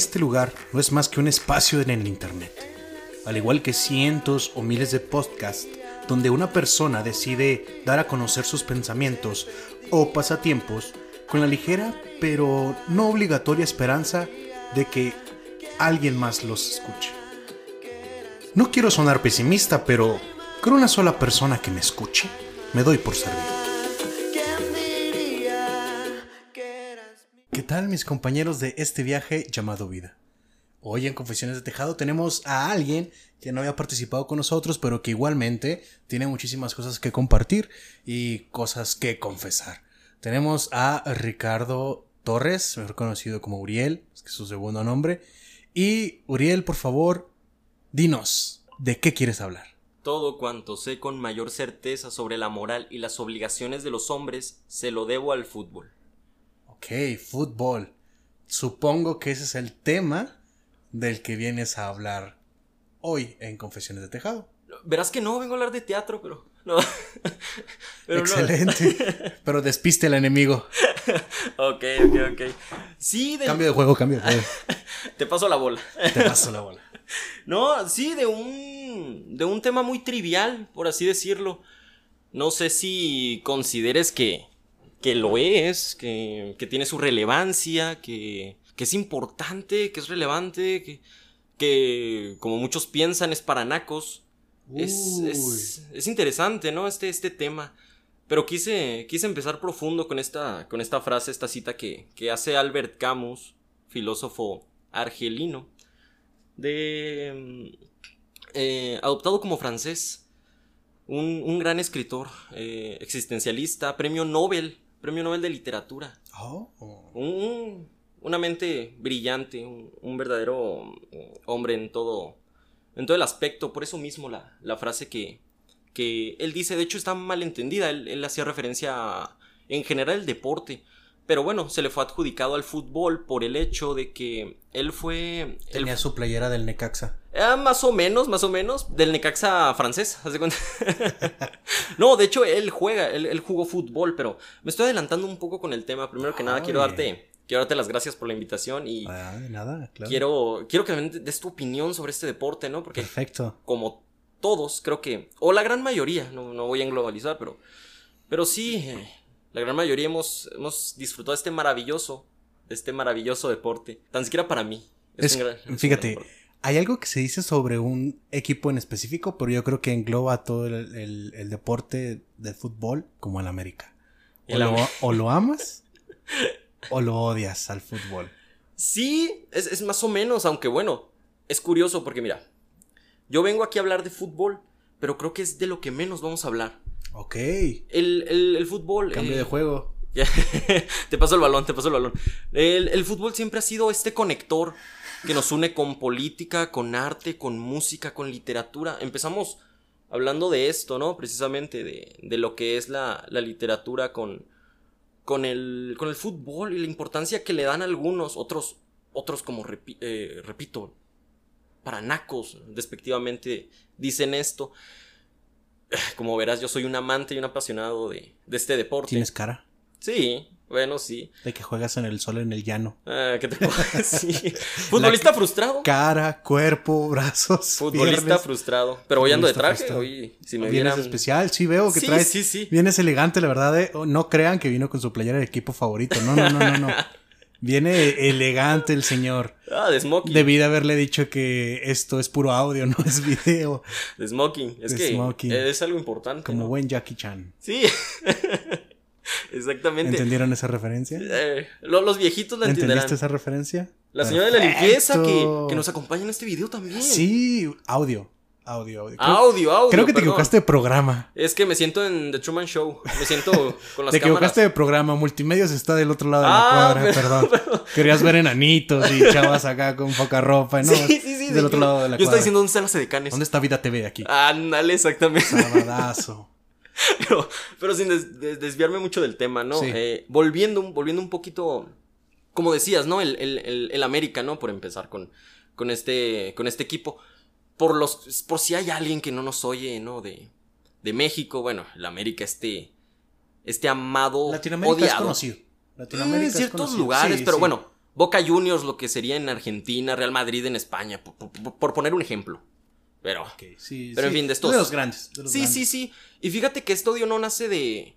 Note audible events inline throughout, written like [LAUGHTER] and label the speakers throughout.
Speaker 1: Este lugar no es más que un espacio en el Internet, al igual que cientos o miles de podcasts donde una persona decide dar a conocer sus pensamientos o pasatiempos con la ligera pero no obligatoria esperanza de que alguien más los escuche. No quiero sonar pesimista, pero con una sola persona que me escuche, me doy por servido. Mis compañeros de este viaje llamado vida? Hoy en Confesiones de Tejado tenemos a alguien que no había participado con nosotros, pero que igualmente tiene muchísimas cosas que compartir y cosas que confesar. Tenemos a Ricardo Torres, mejor conocido como Uriel, que es su segundo nombre. Y Uriel, por favor, dinos, ¿de qué quieres hablar?
Speaker 2: Todo cuanto sé con mayor certeza sobre la moral y las obligaciones de los hombres se lo debo al fútbol.
Speaker 1: Ok, fútbol. Supongo que ese es el tema del que vienes a hablar hoy en Confesiones de Tejado.
Speaker 2: Verás que no, vengo a hablar de teatro, pero no. [LAUGHS]
Speaker 1: Excelente. [LAUGHS] Pero despiste al enemigo.
Speaker 2: ok, ok, ok. Sí,
Speaker 1: de... Cambio de juego, cambio de juego. [LAUGHS]
Speaker 2: Te paso la bola.
Speaker 1: Te paso la bola.
Speaker 2: No, sí, de un. de un tema muy trivial, por así decirlo. No sé si consideres que. Que lo es, que, que tiene su relevancia, que. que es importante, que es relevante, que. que como muchos piensan es para nacos. Es, es, interesante, ¿no? Este, este tema. Pero quise, quise empezar profundo con esta, con esta frase, esta cita que, que hace Albert Camus, filósofo argelino, de, mm, eh, adoptado como francés, un, un gran escritor, eh, existencialista, premio Nobel, premio Nobel de literatura.
Speaker 1: Oh.
Speaker 2: Un, una mente brillante, un, un verdadero mm, hombre en todo, en todo el aspecto. Por eso mismo la, la frase que, que él dice, de hecho está mal entendida, él, hacía referencia en general al deporte. Pero bueno, se le fue adjudicado al fútbol por el hecho de que él fue...
Speaker 1: Tenía su playera del Necaxa.
Speaker 2: Ah, más o menos, más o menos. Del Necaxa francés, ¿hace cuenta? [LAUGHS] no, de hecho, él juega, él, jugó fútbol, pero me estoy adelantando un poco con el tema. Primero que nada, quiero darte quiero darte las gracias por la invitación y
Speaker 1: ah, nada, claro.
Speaker 2: quiero, quiero que me des tu opinión sobre este deporte, ¿no? Porque
Speaker 1: Perfecto.
Speaker 2: como todos, creo que, o la gran mayoría, no, no voy a globalizar, pero, pero sí, eh, la gran mayoría hemos, hemos disfrutado de este maravilloso, este maravilloso deporte, tan siquiera para mí.
Speaker 1: fíjate, hay algo que se dice sobre un equipo en específico, pero yo creo que engloba todo el, el, deporte de fútbol como el América. O, lo, o lo amas [LAUGHS] ¿O lo odias al fútbol?
Speaker 2: Sí, es, más o menos, aunque bueno, es curioso porque mira, yo vengo aquí a hablar de fútbol, pero creo que es de lo que menos vamos a hablar.
Speaker 1: Ok.
Speaker 2: El, fútbol.
Speaker 1: Cambio de juego. [LAUGHS]
Speaker 2: te paso el balón, te paso el balón. El, el, fútbol siempre ha sido este conector que nos une con política, con arte, con música, con literatura. Empezamos hablando de esto, ¿no? Precisamente de, de lo que es la, la literatura con, con el, con el fútbol y la importancia que le dan algunos, otros, otros como eh, repito, para nacos, despectivamente, dicen esto. [SIGHS] Como verás, yo soy un amante y un apasionado de, de este deporte.
Speaker 1: ¿Tienes cara?
Speaker 2: Sí, bueno, sí.
Speaker 1: De que juegas en el sol en el llano.
Speaker 2: Ah, ¿qué te puedo [LAUGHS] decir? Futbolista frustrado.
Speaker 1: Cara, cuerpo, brazos. [LAUGHS]
Speaker 2: Futbolista frustrado. Pero hoy ando de traje. Hoy, si me
Speaker 1: Vienes especial, sí veo que sí, traes. Sí, sí. Vienes elegante, la verdad. Eh. Oh, no crean que vino con su playera de equipo favorito. No, no, no, no, no. [LAUGHS] Viene elegante el señor.
Speaker 2: Ah, de smoking.
Speaker 1: Debí de haberle dicho que esto es puro audio, [LAUGHS] no es video.
Speaker 2: De smoking. Es que es algo importante.
Speaker 1: Como buen Jackie Chan.
Speaker 2: Sí. [LAUGHS] Exactamente.
Speaker 1: ¿Entendieron esa referencia?
Speaker 2: Eh, los viejitos la entenderán.
Speaker 1: ¿Entendiste esa referencia?
Speaker 2: La señora de la limpieza que, nos acompaña en este video también.
Speaker 1: Sí, audio. Audio, audio.
Speaker 2: audio, audio.
Speaker 1: Creo que te equivocaste de programa.
Speaker 2: Es que me siento en The Truman Show. Me siento con las
Speaker 1: Te equivocaste de programa. Multimedios está del otro lado de la ah, cuadra, perdón. [LAUGHS] Querías ver enanitos y chavas acá con poca ropa, ¿no? [LAUGHS]
Speaker 2: Sí, sí, sí.
Speaker 1: Del otro lado de la
Speaker 2: Yo estoy diciendo dónde están las edecanes.
Speaker 1: ¿Dónde está Vida TV aquí?
Speaker 2: Ándale, exactamente.
Speaker 1: Sabadazo. [LAUGHS]
Speaker 2: pero, sin desviarme mucho del tema, ¿no? Eh, volviendo, volviendo un poquito, como decías, ¿no? El, el, el, América, ¿no? Por empezar con, con, este, con este equipo. Por, los, por si hay alguien que no nos oye, ¿no? De, de México, bueno, el América, este, este amado
Speaker 1: Latinoamérica es conocido.
Speaker 2: Latinoamérica en ciertos lugares, pero bueno, Boca Juniors, lo que sería en Argentina, Real Madrid en España, por, poner un ejemplo. Pero,
Speaker 1: sí,
Speaker 2: pero en fin, de estos.
Speaker 1: De los grandes.
Speaker 2: sí, sí, sí. Y fíjate que este odio no nace de.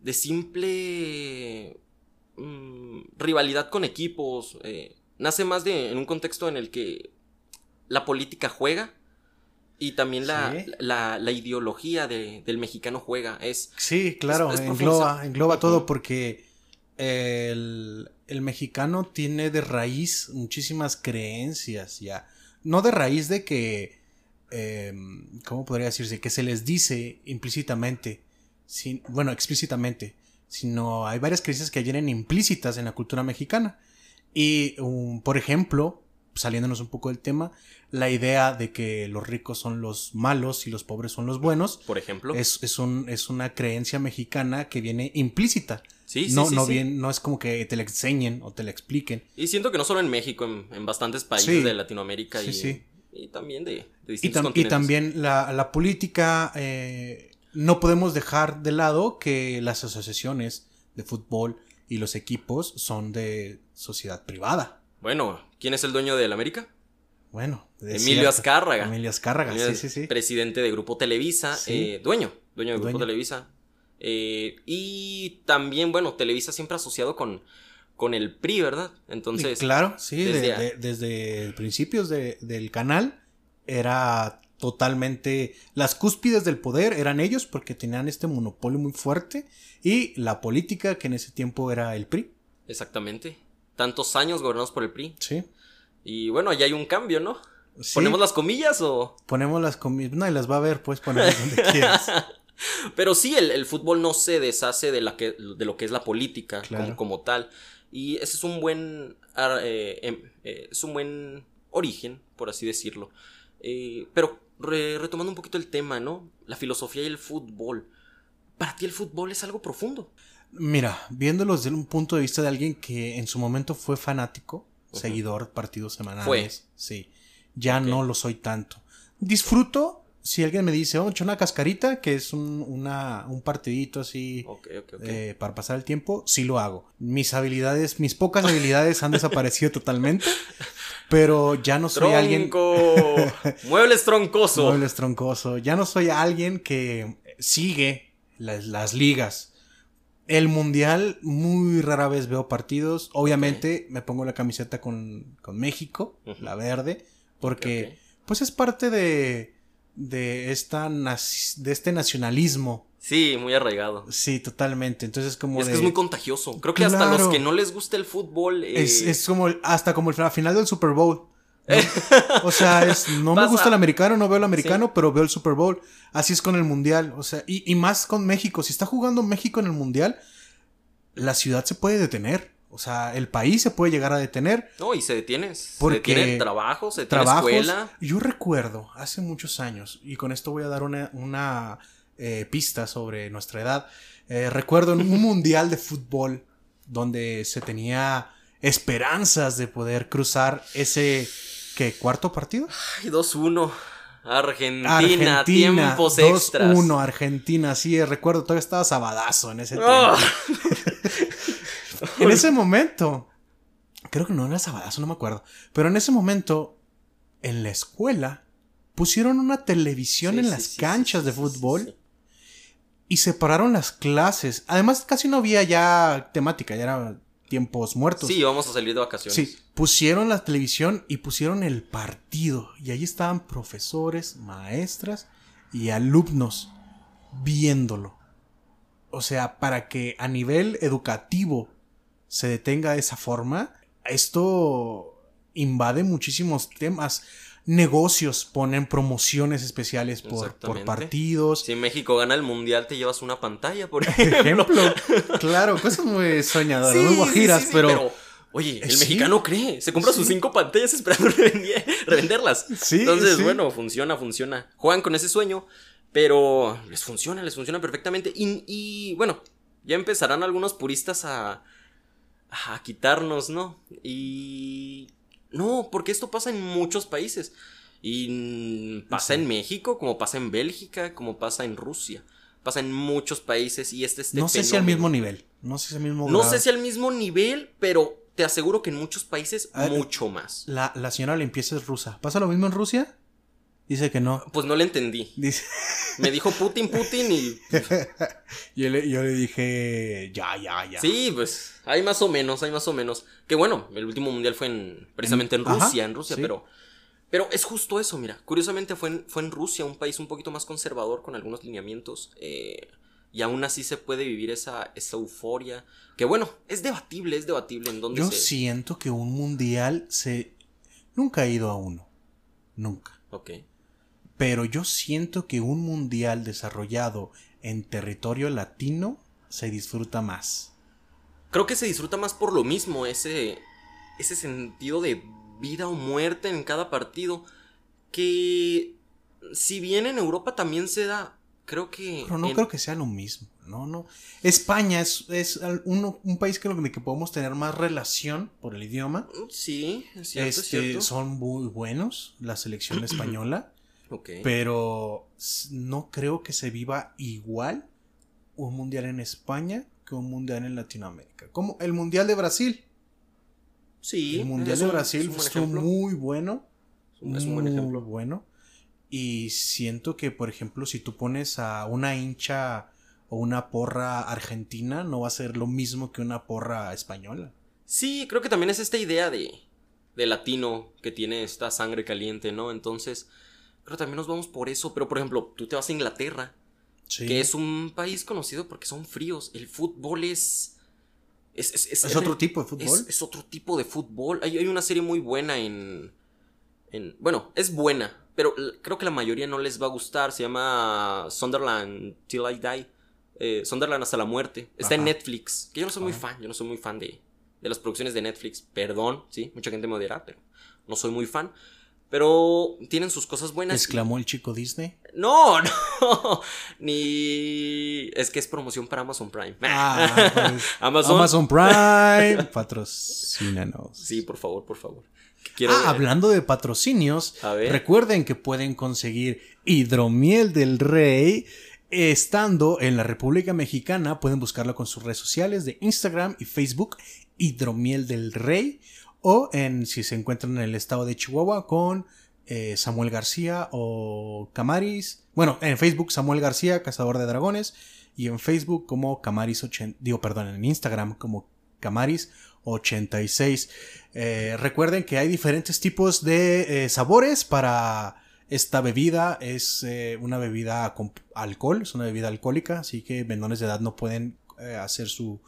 Speaker 2: de simple. Mm, rivalidad con equipos. Eh, nace más de. en un contexto en el que la política juega. Y también la, la, ideología del mexicano juega. Es.
Speaker 1: Sí, claro, engloba, engloba todo porque el, el mexicano tiene de raíz muchísimas creencias ya. No de raíz de que, em, ¿cómo podría decirse? Que se les dice implícitamente, sin, bueno, explícitamente, sino hay varias creencias que vienen implícitas en la cultura mexicana. Y, um, por ejemplo, saliéndonos un poco del tema, la idea de que los ricos son los malos y los pobres son los buenos.
Speaker 2: Por ejemplo.
Speaker 1: Es, es, un, es una creencia mexicana que viene implícita. Sí, sí, no, no, Bien, no es como que te la enseñen o te la expliquen.
Speaker 2: Y siento que no solo en México, en, bastantes países de Latinoamérica y, y, también de, de distintos
Speaker 1: y, y también la, la política, eh, no podemos dejar de lado que las asociaciones de fútbol y los equipos son de sociedad privada.
Speaker 2: Bueno, ¿quién es el dueño del América?
Speaker 1: Bueno,
Speaker 2: Emilio Azcárraga.
Speaker 1: Emilio Azcárraga, sí, sí, sí.
Speaker 2: Presidente de Grupo Televisa, eh, dueño, dueño de Grupo Televisa. Eh, y también, bueno, Televisa siempre asociado con, con el PRI, ¿verdad? Entonces.
Speaker 1: Claro, sí, desde, desde principios del canal era totalmente. Las cúspides del poder eran ellos porque tenían este monopolio muy fuerte y la política que en ese tiempo era el PRI.
Speaker 2: Exactamente. Tantos años gobernados por el PRI.
Speaker 1: Sí.
Speaker 2: Y bueno, allá hay un cambio, ¿no? ¿Ponemos las comillas o...?
Speaker 1: Ponemos las comillas. No, y las va a ver, pues ponerlas [LAUGHS] donde quieras.
Speaker 2: Pero sí, el, fútbol no se deshace de, la que, de lo que es la política como, tal. Y ese es un buen. Eh, em, eh, es un buen origen, por así decirlo. Eh, pero retomando un poquito el tema, ¿no? La filosofía y el fútbol. Para ti el fútbol es algo profundo.
Speaker 1: Mira, viéndolo desde un punto de vista de alguien que en su momento fue fanático, seguidor partidos semanales. Sí. Ya no lo soy tanto. Disfruto si alguien me dice, vamos a echar una cascarita, que es un, una, un partidito así eh, para pasar el tiempo, sí lo hago. Mis habilidades, mis pocas habilidades han desaparecido totalmente, [LAUGHS] pero ya no soy alguien... [LAUGHS]
Speaker 2: Muebles troncoso.
Speaker 1: Muebles troncoso. Ya no soy alguien que sigue las, ligas. El mundial, muy rara vez veo partidos. Obviamente me pongo la camiseta con, con México, la verde, porque pues es parte de de, esta de este nacionalismo.
Speaker 2: Sí, muy arraigado.
Speaker 1: Sí, totalmente. Entonces como...
Speaker 2: Es que es muy contagioso. Creo que hasta los que no les gusta el fútbol...
Speaker 1: Es, eh, es, como hasta como el final del Super Bowl. [LAUGHS] o sea, es, no me gusta el americano, no veo el americano, pero veo el Super Bowl. Así es con el Mundial. O sea, y, y más con México. Si está jugando México en el Mundial, la ciudad se puede detener. O sea, el país se puede llegar a detener.
Speaker 2: No, y se detiene. Porque se detiene trabajo, se detiene escuela.
Speaker 1: Yo recuerdo hace muchos años, y con esto voy a dar una, eh, pista sobre nuestra edad. Eh, recuerdo en un [LAUGHS] mundial de fútbol donde se tenía esperanzas de poder cruzar ese ¿qué, cuarto partido.
Speaker 2: Ay, 2-1. Argentina, Argentina, tiempos 2-1
Speaker 1: Argentina, sí, recuerdo, todavía estaba sabadazo en ese ah. tiempo. [LAUGHS] en ese momento, creo que no era sabadazo, no me acuerdo, pero en ese momento, en la escuela, pusieron una televisión en las canchas de fútbol y separaron las clases. Además, casi no había ya temática, ya eran tiempos muertos.
Speaker 2: Sí, vamos a salir de vacaciones. Sí,
Speaker 1: pusieron la televisión y pusieron el partido. Y allí estaban profesores, maestras y alumnos viéndolo. O sea, para que a nivel educativo se detenga de esa forma, esto invade muchísimos temas. Negocios ponen promociones especiales por, partidos.
Speaker 2: Si México gana el mundial, te llevas una pantalla, por [LAUGHS] ejemplo.
Speaker 1: claro, cosas muy soñadoras, muy guajiras, pero,
Speaker 2: Oye, el mexicano cree, se compra sus cinco pantallas esperando [LAUGHS] revenderlas. Entonces, bueno, funciona, funciona. Juegan con ese sueño, pero les funciona, les funciona perfectamente. y bueno, ya empezarán algunos puristas a, a quitarnos, ¿no? Y... No, porque esto pasa en muchos países. Y pasa en México, como pasa en Bélgica, como pasa en Rusia. Pasa en muchos países y este es
Speaker 1: No sé si al mismo nivel. No sé si al mismo
Speaker 2: No sé si al mismo nivel, pero te aseguro que en muchos países
Speaker 1: ver,
Speaker 2: mucho más.
Speaker 1: La, la señora limpieza es rusa. ¿Pasa lo mismo en Rusia? Dice que no.
Speaker 2: Pues no le entendí.
Speaker 1: Dice.
Speaker 2: Me dijo Putin, Putin y... [LAUGHS]
Speaker 1: yo, le, yo le dije, ya, ya, ya.
Speaker 2: Sí, pues hay más o menos, hay más o menos. Que bueno, el último mundial fue en, precisamente en Rusia, en Rusia,
Speaker 1: sí.
Speaker 2: pero... Pero es justo eso, mira. Curiosamente fue en, fue en Rusia, un país un poquito más conservador con algunos lineamientos. eh, y aún así se puede vivir esa, esa euforia. Que bueno, es debatible, es debatible en dónde
Speaker 1: Yo
Speaker 2: se...
Speaker 1: siento que un mundial se. Nunca he ido a uno. Nunca.
Speaker 2: Ok.
Speaker 1: Pero yo siento que un mundial desarrollado en territorio latino se disfruta más.
Speaker 2: Creo que se disfruta más por lo mismo, ese, ese sentido de vida o muerte en cada partido. Que si bien en Europa también se da, creo que...
Speaker 1: Pero no
Speaker 2: en-
Speaker 1: creo que sea lo mismo. No, no. España es, es uno- un país con el que podemos tener más relación por el idioma.
Speaker 2: Sí, es cierto, es
Speaker 1: Este,
Speaker 2: cierto.
Speaker 1: son muy buenos, la selección [CLEARS THROAT] española. Pero no creo que se viva igual un mundial en España que un mundial en Latinoamérica. Como el mundial de Brasil.
Speaker 2: sí.
Speaker 1: el mundial de Brasil estuvo muy bueno.
Speaker 2: Es un buen
Speaker 1: muy
Speaker 2: ejemplo.
Speaker 1: bueno. Y siento que, por ejemplo, si tú pones a una hincha o una porra argentina, no va a ser lo mismo que una porra española.
Speaker 2: Sí, creo que también es esta idea de, de latino que tiene esta sangre caliente, ¿no? Entonces, que también nos vamos por eso. Pero, por ejemplo, tú te vas a Inglaterra,
Speaker 1: Sí.
Speaker 2: que es un país conocido porque son fríos. El fútbol es... Es, es- es-
Speaker 1: ¿Es otro [LAUGHS] tipo de fútbol?
Speaker 2: Es, otro tipo de fútbol. Hay, hay una serie muy buena en, en- Bueno, es buena, pero creo que la mayoría no les va a gustar. Se llama Sunderland Till I Die. Eh, Sunderland hasta la muerte. Está en. Netflix. Que yo no soy muy fan. Yo no soy muy fan de, de las producciones de Netflix. Perdón, sí. Mucha gente me odiará, pero no soy muy fan. Pero tienen sus cosas buenas.
Speaker 1: Exclamó el chico Disney.
Speaker 2: No, [LAUGHS] no. Ni. Es que es promoción para Amazon Prime.
Speaker 1: Ah, [LAUGHS] pues,
Speaker 2: Amazon.
Speaker 1: Amazon Prime. [LAUGHS] Patrocínanos.
Speaker 2: Sí, por favor, por favor. Quiero
Speaker 1: Ah,
Speaker 2: ver.
Speaker 1: hablando de patrocinios, recuerden que pueden conseguir hidromiel del rey estando en la República Mexicana. Pueden buscarlo con sus redes sociales de Instagram y Facebook, hidromiel del rey. O en si se encuentran en el estado de Chihuahua con eh, Samuel García o Camaris. Bueno, en Facebook Samuel García, Cazador de Dragones. Y en Facebook como Camaris 80. Digo, perdón, en Instagram como Camaris 86. Eh, recuerden que hay diferentes tipos de eh, sabores para esta bebida. Es una bebida con alcohol, es una bebida alcohólica, así que menores de edad no pueden hacer su,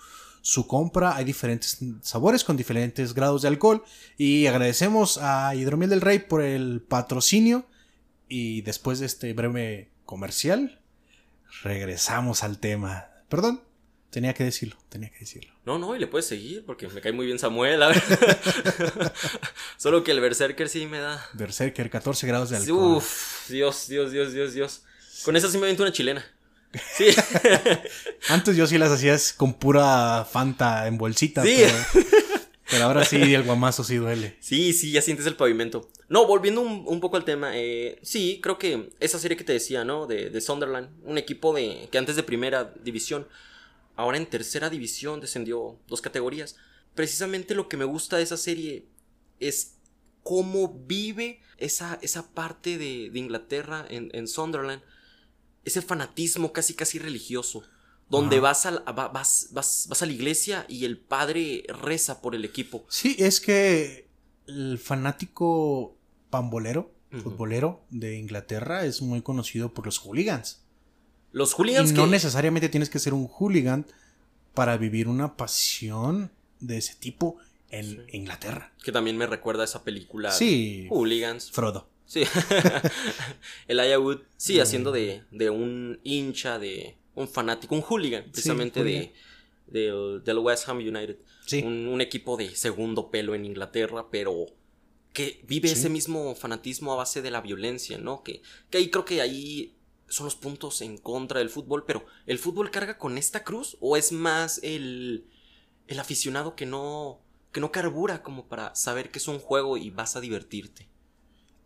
Speaker 1: su compra. Hay diferentes sabores con diferentes grados de alcohol. Y agradecemos a Hidromiel del Rey por el patrocinio. Y después de este breve comercial, regresamos al tema. Perdón, tenía que decirlo, tenía que decirlo.
Speaker 2: No, no, y le puedes seguir porque me cae muy bien Samuel. a ver. [LAUGHS] Solo que el Berserker sí me da.
Speaker 1: Berserker, 14 grados de alcohol.
Speaker 2: Uf, Dios, Dios, Dios, Dios, Dios. Con esa sí me aviento una chilena. Sí, [LAUGHS]
Speaker 1: Antes yo sí las hacías con pura Fanta en bolsita.
Speaker 2: Sí.
Speaker 1: Pero, pero ahora sí el guamazo sí duele.
Speaker 2: sí, sí, ya sientes el pavimento. No, volviendo un, un poco al tema. eh, sí, creo que esa serie que te decía, ¿no? De, de Sunderland. Un equipo de que antes de primera división, ahora en tercera división descendió dos categorías. Precisamente lo que me gusta de esa serie es cómo vive esa, esa parte de, de Inglaterra en, en Sunderland. Ese fanatismo casi casi religioso. Donde vas a, va- vas, vas, vas a la iglesia y el padre reza por el equipo.
Speaker 1: Sí, es que el fanático pambolero, futbolero de Inglaterra es muy conocido por los hooligans.
Speaker 2: Los
Speaker 1: Y
Speaker 2: hooligans
Speaker 1: no
Speaker 2: que-
Speaker 1: necesariamente tienes que ser un hooligan para vivir una pasión de ese tipo en Inglaterra.
Speaker 2: Que también me recuerda a esa película.
Speaker 1: Sí.
Speaker 2: Hooligans.
Speaker 1: Frodo.
Speaker 2: Sí. [LAUGHS] el Wood. Sí, haciendo de, de un hincha, de un fanático, un hooligan, precisamente
Speaker 1: hooligan.
Speaker 2: de del, del West Ham United.
Speaker 1: Sí.
Speaker 2: Un, un equipo de segundo pelo en Inglaterra, pero que vive
Speaker 1: Sí.
Speaker 2: ese mismo fanatismo a base de la violencia, ¿no? Que, que ahí creo que ahí son los puntos en contra del fútbol, pero ¿el fútbol carga con esta cruz o es más el, el aficionado que no, que no carbura como para saber que es un juego y vas a divertirte?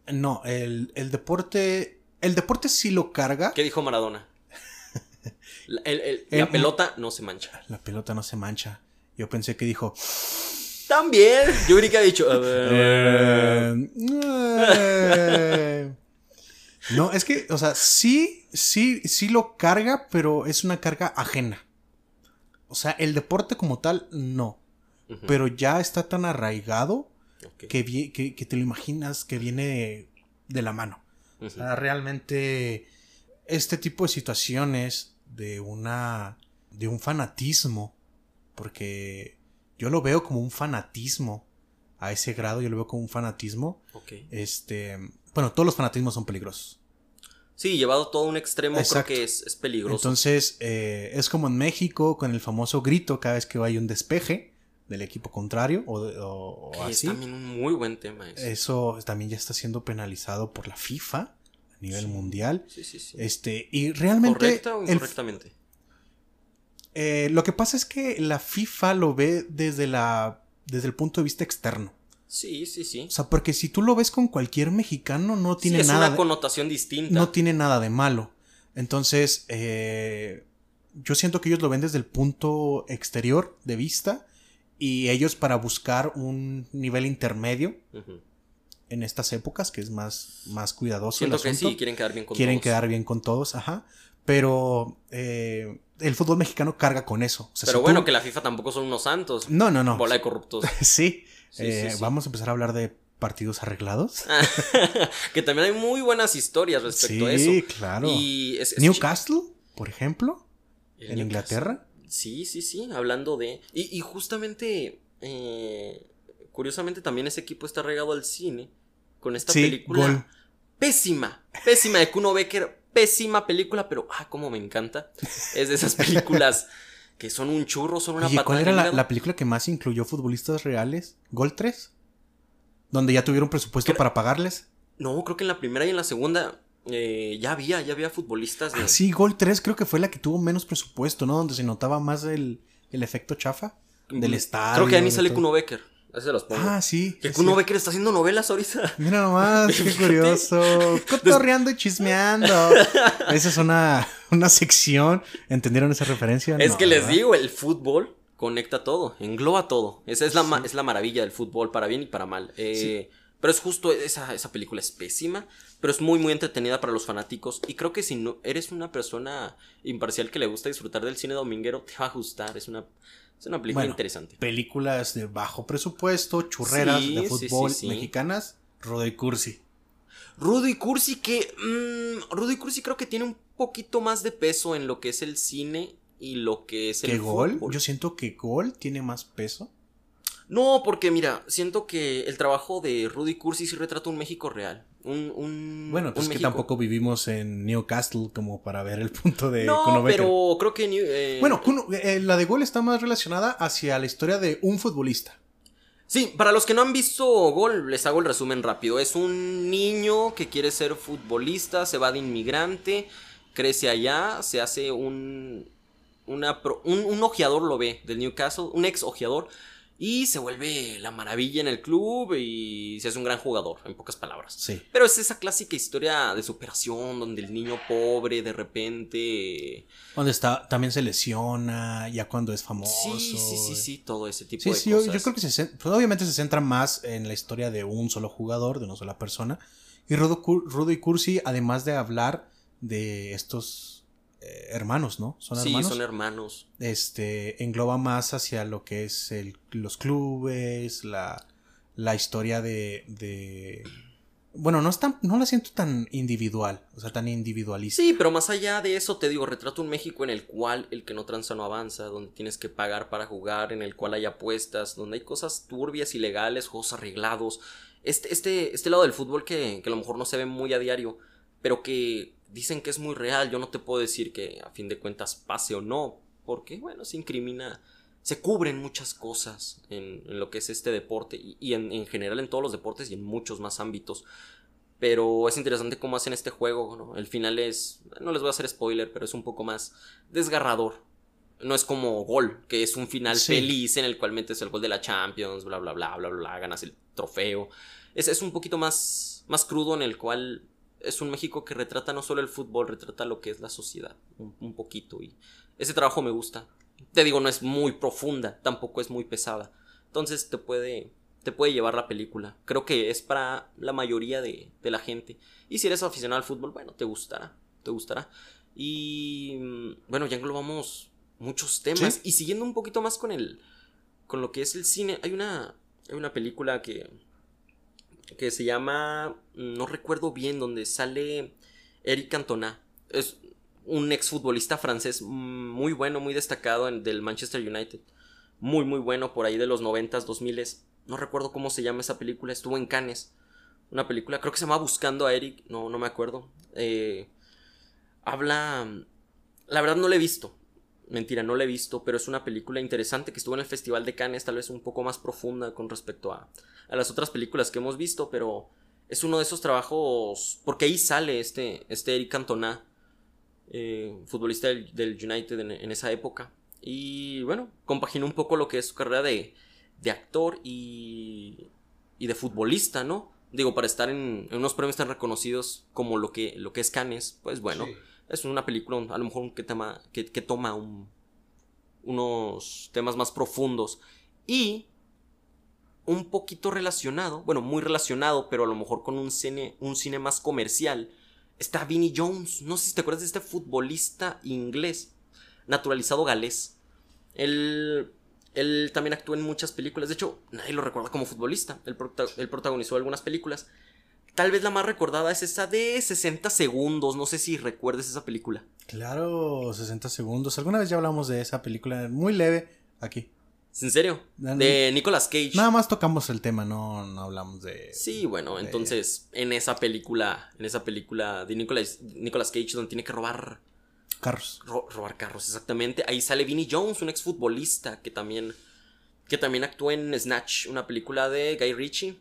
Speaker 1: No, el, el deporte. El deporte sí lo carga.
Speaker 2: ¿Qué dijo Maradona? [LAUGHS] La, el- el-
Speaker 1: El-
Speaker 2: la pelota no se mancha.
Speaker 1: La pelota no se mancha. Yo pensé que dijo.
Speaker 2: También. Yo creí que ha dicho. [LAUGHS]
Speaker 1: Eh, no, es que, o sea, sí, sí, sí lo carga, pero es una carga ajena. O sea, el deporte como tal, no. Pero ya está tan arraigado Que, vi- que, que te lo imaginas que viene de, de la mano. O
Speaker 2: Ujú.
Speaker 1: sea, realmente este tipo de situaciones de una de un fanatismo, porque yo lo veo como un fanatismo a ese grado, yo lo veo como un fanatismo, este, bueno, todos los fanatismos son peligrosos.
Speaker 2: Sí, llevado todo a un extremo,
Speaker 1: Exacto.
Speaker 2: creo que es, es peligroso.
Speaker 1: Entonces, eh, es como en México con el famoso grito cada vez que hay un despeje del equipo contrario o, o- o
Speaker 2: que es
Speaker 1: así.
Speaker 2: también un muy buen tema. ese.
Speaker 1: Eso también ya está siendo penalizado por la FIFA a nivel
Speaker 2: Sí.
Speaker 1: mundial.
Speaker 2: Sí, sí, sí.
Speaker 1: Este, y realmente
Speaker 2: ¿Correcta o
Speaker 1: el-
Speaker 2: incorrectamente?
Speaker 1: eh, lo que pasa es que la FIFA lo ve desde la desde el punto de vista externo.
Speaker 2: Sí, sí, sí.
Speaker 1: O sea, porque si tú lo ves con cualquier mexicano no
Speaker 2: Sí,
Speaker 1: tiene
Speaker 2: es
Speaker 1: nada
Speaker 2: una
Speaker 1: de-
Speaker 2: connotación distinta.
Speaker 1: no tiene nada de malo. Entonces, eh, yo siento que ellos lo ven desde el punto exterior de vista y ellos para buscar un nivel intermedio en estas épocas, que es más, más cuidadoso.
Speaker 2: Siento
Speaker 1: el
Speaker 2: que
Speaker 1: asunto,
Speaker 2: sí, quieren quedar bien con
Speaker 1: quieren
Speaker 2: todos.
Speaker 1: quedar bien con todos, ajá. Pero eh, el fútbol mexicano carga con eso. O sea,
Speaker 2: Pero
Speaker 1: si
Speaker 2: bueno,
Speaker 1: tú-
Speaker 2: que la FIFA tampoco son unos santos.
Speaker 1: No, no, no.
Speaker 2: Bola de corruptos. [LAUGHS]
Speaker 1: Sí.
Speaker 2: Sí,
Speaker 1: Eh,
Speaker 2: sí.
Speaker 1: Vamos a empezar a hablar de partidos arreglados. [LAUGHS]
Speaker 2: que también hay muy buenas historias respecto a eso.
Speaker 1: Sí, claro.
Speaker 2: Y es, es
Speaker 1: Newcastle, por ejemplo, en
Speaker 2: Newcastle.
Speaker 1: Inglaterra.
Speaker 2: Sí, sí, sí, hablando de... Y, y justamente, eh, curiosamente también ese equipo está regado al cine con esta
Speaker 1: Sí,
Speaker 2: película
Speaker 1: Gol.
Speaker 2: pésima, pésima de Kuno Becker, pésima película, pero ah, como me encanta. Es de esas películas que son un churro, son una
Speaker 1: Oye,
Speaker 2: patada
Speaker 1: ¿cuál era la, la película que más incluyó futbolistas reales? ¿Gol 3? Donde ya tuvieron presupuesto para pagarles.
Speaker 2: No, creo que en la primera y en la segunda eh, ya había, ya había futbolistas de...
Speaker 1: Ah, sí, Gol 3 creo que fue la que tuvo menos presupuesto, ¿no? Donde se notaba más el, el efecto chafa del estadio.
Speaker 2: Creo que ya ni sale. Kuno Becker. Así se los pongo.
Speaker 1: Ah, sí.
Speaker 2: que
Speaker 1: sí,
Speaker 2: Kuno
Speaker 1: sí.
Speaker 2: Becker está haciendo novelas ahorita.
Speaker 1: Mira nomás, qué [LAUGHS] curioso. Cotorreando y chismeando. [LAUGHS] Esa es una, una sección. ¿Entendieron esa referencia?
Speaker 2: Es
Speaker 1: No,
Speaker 2: que les digo, el fútbol conecta todo, engloba todo. Esa es la,
Speaker 1: Sí.
Speaker 2: es la maravilla del fútbol, para bien y para mal. Eh, Pero es justo, esa, esa película es pésima, pero es muy, muy entretenida para los fanáticos. Y creo que si no eres una persona imparcial que le gusta disfrutar del cine dominguero, te va a gustar. Es una, es una película
Speaker 1: Bueno,
Speaker 2: interesante.
Speaker 1: Películas de bajo presupuesto, churreras
Speaker 2: Sí,
Speaker 1: de fútbol
Speaker 2: sí, sí.
Speaker 1: mexicanas, Rodo Cursi.
Speaker 2: Rudy Cursi, que. mm, Rudy Cursi creo que tiene un poquito más de peso en lo que es el cine y lo que es el
Speaker 1: ¿Qué gol?
Speaker 2: fútbol.
Speaker 1: Yo siento que Gol tiene más peso.
Speaker 2: No, porque mira, siento que el trabajo de Rudy Cursi sí retrata un México real. Un, un,
Speaker 1: Bueno, pues
Speaker 2: un
Speaker 1: que
Speaker 2: México-
Speaker 1: tampoco vivimos en Newcastle como para ver el punto de
Speaker 2: No,
Speaker 1: Kuno
Speaker 2: pero creo que. New- eh,
Speaker 1: Bueno, Kuno- eh, la de Gol está más relacionada hacia la historia de un futbolista.
Speaker 2: Sí, para los que no han visto Gol, les hago el resumen rápido. Es un niño que quiere ser futbolista, se va de inmigrante, crece allá, se hace un. Una pro- un, un ojeador lo ve del Newcastle, un ex ojeador, y se vuelve la maravilla en el club y se hace un gran jugador, en pocas palabras.
Speaker 1: Sí.
Speaker 2: Pero es esa clásica historia de superación donde el niño pobre de repente.
Speaker 1: Donde está, también se lesiona, ya cuando es famoso.
Speaker 2: Sí, sí, sí, sí, todo ese tipo
Speaker 1: Sí,
Speaker 2: de
Speaker 1: sí, yo,
Speaker 2: cosas.
Speaker 1: yo creo que se, pues, obviamente se centra más en la historia de un solo jugador, de una sola persona. Y Rudo, Rudo y Cursi, además de hablar de estos eh, hermanos, ¿no? Son
Speaker 2: sí,
Speaker 1: hermanos.
Speaker 2: son hermanos.
Speaker 1: este engloba más hacia lo que es el- los clubes, la, la historia de, de- Bueno, no, es tan, no la siento tan individual, o sea, tan individualista.
Speaker 2: Sí, pero más allá de eso, te digo, retrato un México en el cual el que no tranza no avanza, donde tienes que pagar para jugar, en el cual hay apuestas, donde hay cosas turbias, ilegales, juegos arreglados. Este, este, este lado del fútbol que, que a lo mejor no se ve muy a diario, pero que dicen que es muy real. Yo no te puedo decir que a fin de cuentas pase o no, porque, bueno, se incrimina, se cubren muchas cosas en, en lo que es este deporte y, y en, en general en todos los deportes y en muchos más ámbitos. Pero es interesante cómo hacen este juego, ¿no? El final es. No les voy a hacer spoiler, pero es un poco más desgarrador. No es como gol, que es un final
Speaker 1: Sí.
Speaker 2: feliz en el cual metes el gol de la Champions, bla, bla, bla, bla, bla, bla, ganas el trofeo. Es, es un poquito más, más crudo en el cual es un México que retrata no solo el fútbol, retrata lo que es la sociedad, un, un poquito. Y ese trabajo me gusta. Te digo, no es muy profunda, tampoco es muy pesada, Entonces te puede, te puede llevar la película. Creo que es para la mayoría de, de la gente. Y si eres aficionado al fútbol, bueno, te gustará, te gustará. Y mm, bueno, ya englobamos muchos temas.
Speaker 1: Sí.
Speaker 2: Y siguiendo un poquito más con el, con lo que es el cine, hay una, hay una película que, que se llama, no recuerdo bien, donde sale Eric Cantona. Es un exfutbolista francés muy bueno, muy destacado en, del Manchester United. Muy, muy bueno por ahí de los 90s, 2000s. No recuerdo cómo se llama esa película. Estuvo en Cannes. Una película, creo que se llama Buscando a Eric. No, no me acuerdo. Eh, habla... La verdad no la he visto. Mentira, no la he visto, pero es una película interesante que estuvo en el Festival de Cannes, tal vez un poco más profunda con respecto a, a las otras películas que hemos visto, pero es uno de esos trabajos, porque ahí sale este, este Eric Cantona, eh, futbolista del, del United en, esa época, y bueno, compaginó un poco lo que es su carrera de, de actor y, y de futbolista, ¿no? Digo, para estar en, unos premios tan reconocidos como lo que, lo que es Cannes, pues bueno. Es una película a lo mejor que, toma un, unos temas más profundos y un poquito relacionado, bueno, muy relacionado, pero a lo mejor con un cine, un cine más comercial, está Vinnie Jones. No sé si te acuerdas de este futbolista inglés, naturalizado galés. Él, él también actuó en muchas películas, de hecho, nadie lo recuerda como futbolista. Él, él protagonizó algunas películas. Tal vez la más recordada es esa de 60 segundos. No sé si recuerdes esa película.
Speaker 1: Claro, 60 segundos. Alguna vez ya hablamos de esa película muy leve aquí.
Speaker 2: ¿En serio? De Nicolas Cage.
Speaker 1: Nada más tocamos el tema, no, no hablamos de.
Speaker 2: Sí, bueno, de... entonces en esa película, en esa película de Nicolas, Nicolas Cage, donde tiene que robar.
Speaker 1: Carros.
Speaker 2: Ro robar carros, exactamente. Ahí sale Vinnie Jones, un exfutbolista que también. que también actuó en Snatch, una película de Guy Ritchie.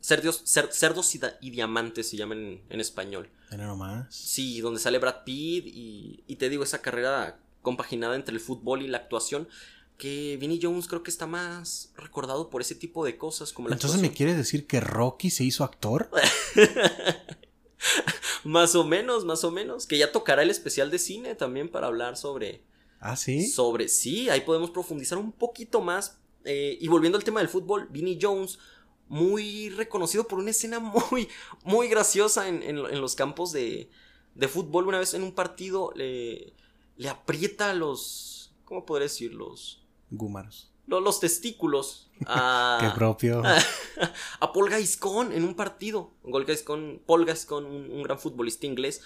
Speaker 2: Cerdos, cer, cerdos y, y, diamantes se llaman en, en español.
Speaker 1: Era nomás.
Speaker 2: Sí, donde sale Brad Pitt y, y, te digo, esa carrera compaginada entre el fútbol y la actuación. Que Vinnie Jones creo que está más recordado por ese tipo de cosas como la
Speaker 1: Entonces
Speaker 2: actuación.
Speaker 1: me quieres decir que Rocky se hizo actor? [LAUGHS]
Speaker 2: más o menos, más o menos. Que ya tocará el especial de cine también para hablar sobre.
Speaker 1: Ah, sí.
Speaker 2: Sobre. Sí, ahí podemos profundizar un poquito más. Eh, y volviendo al tema del fútbol, Vinnie Jones muy reconocido por una escena [LAUGHS] muy, muy graciosa en, en, en los campos de, de, fútbol. Una vez en un partido le, le aprieta los. ¿Cómo podría decir? Los.
Speaker 1: Gúmaros.
Speaker 2: Los, los testículos. [LAUGHS] A,
Speaker 1: Qué propio.
Speaker 2: A, [LAUGHS] a, Paul Gaiscon en un partido. Paul Gaiscon, Paul Gaiscon un, un, gran futbolista inglés.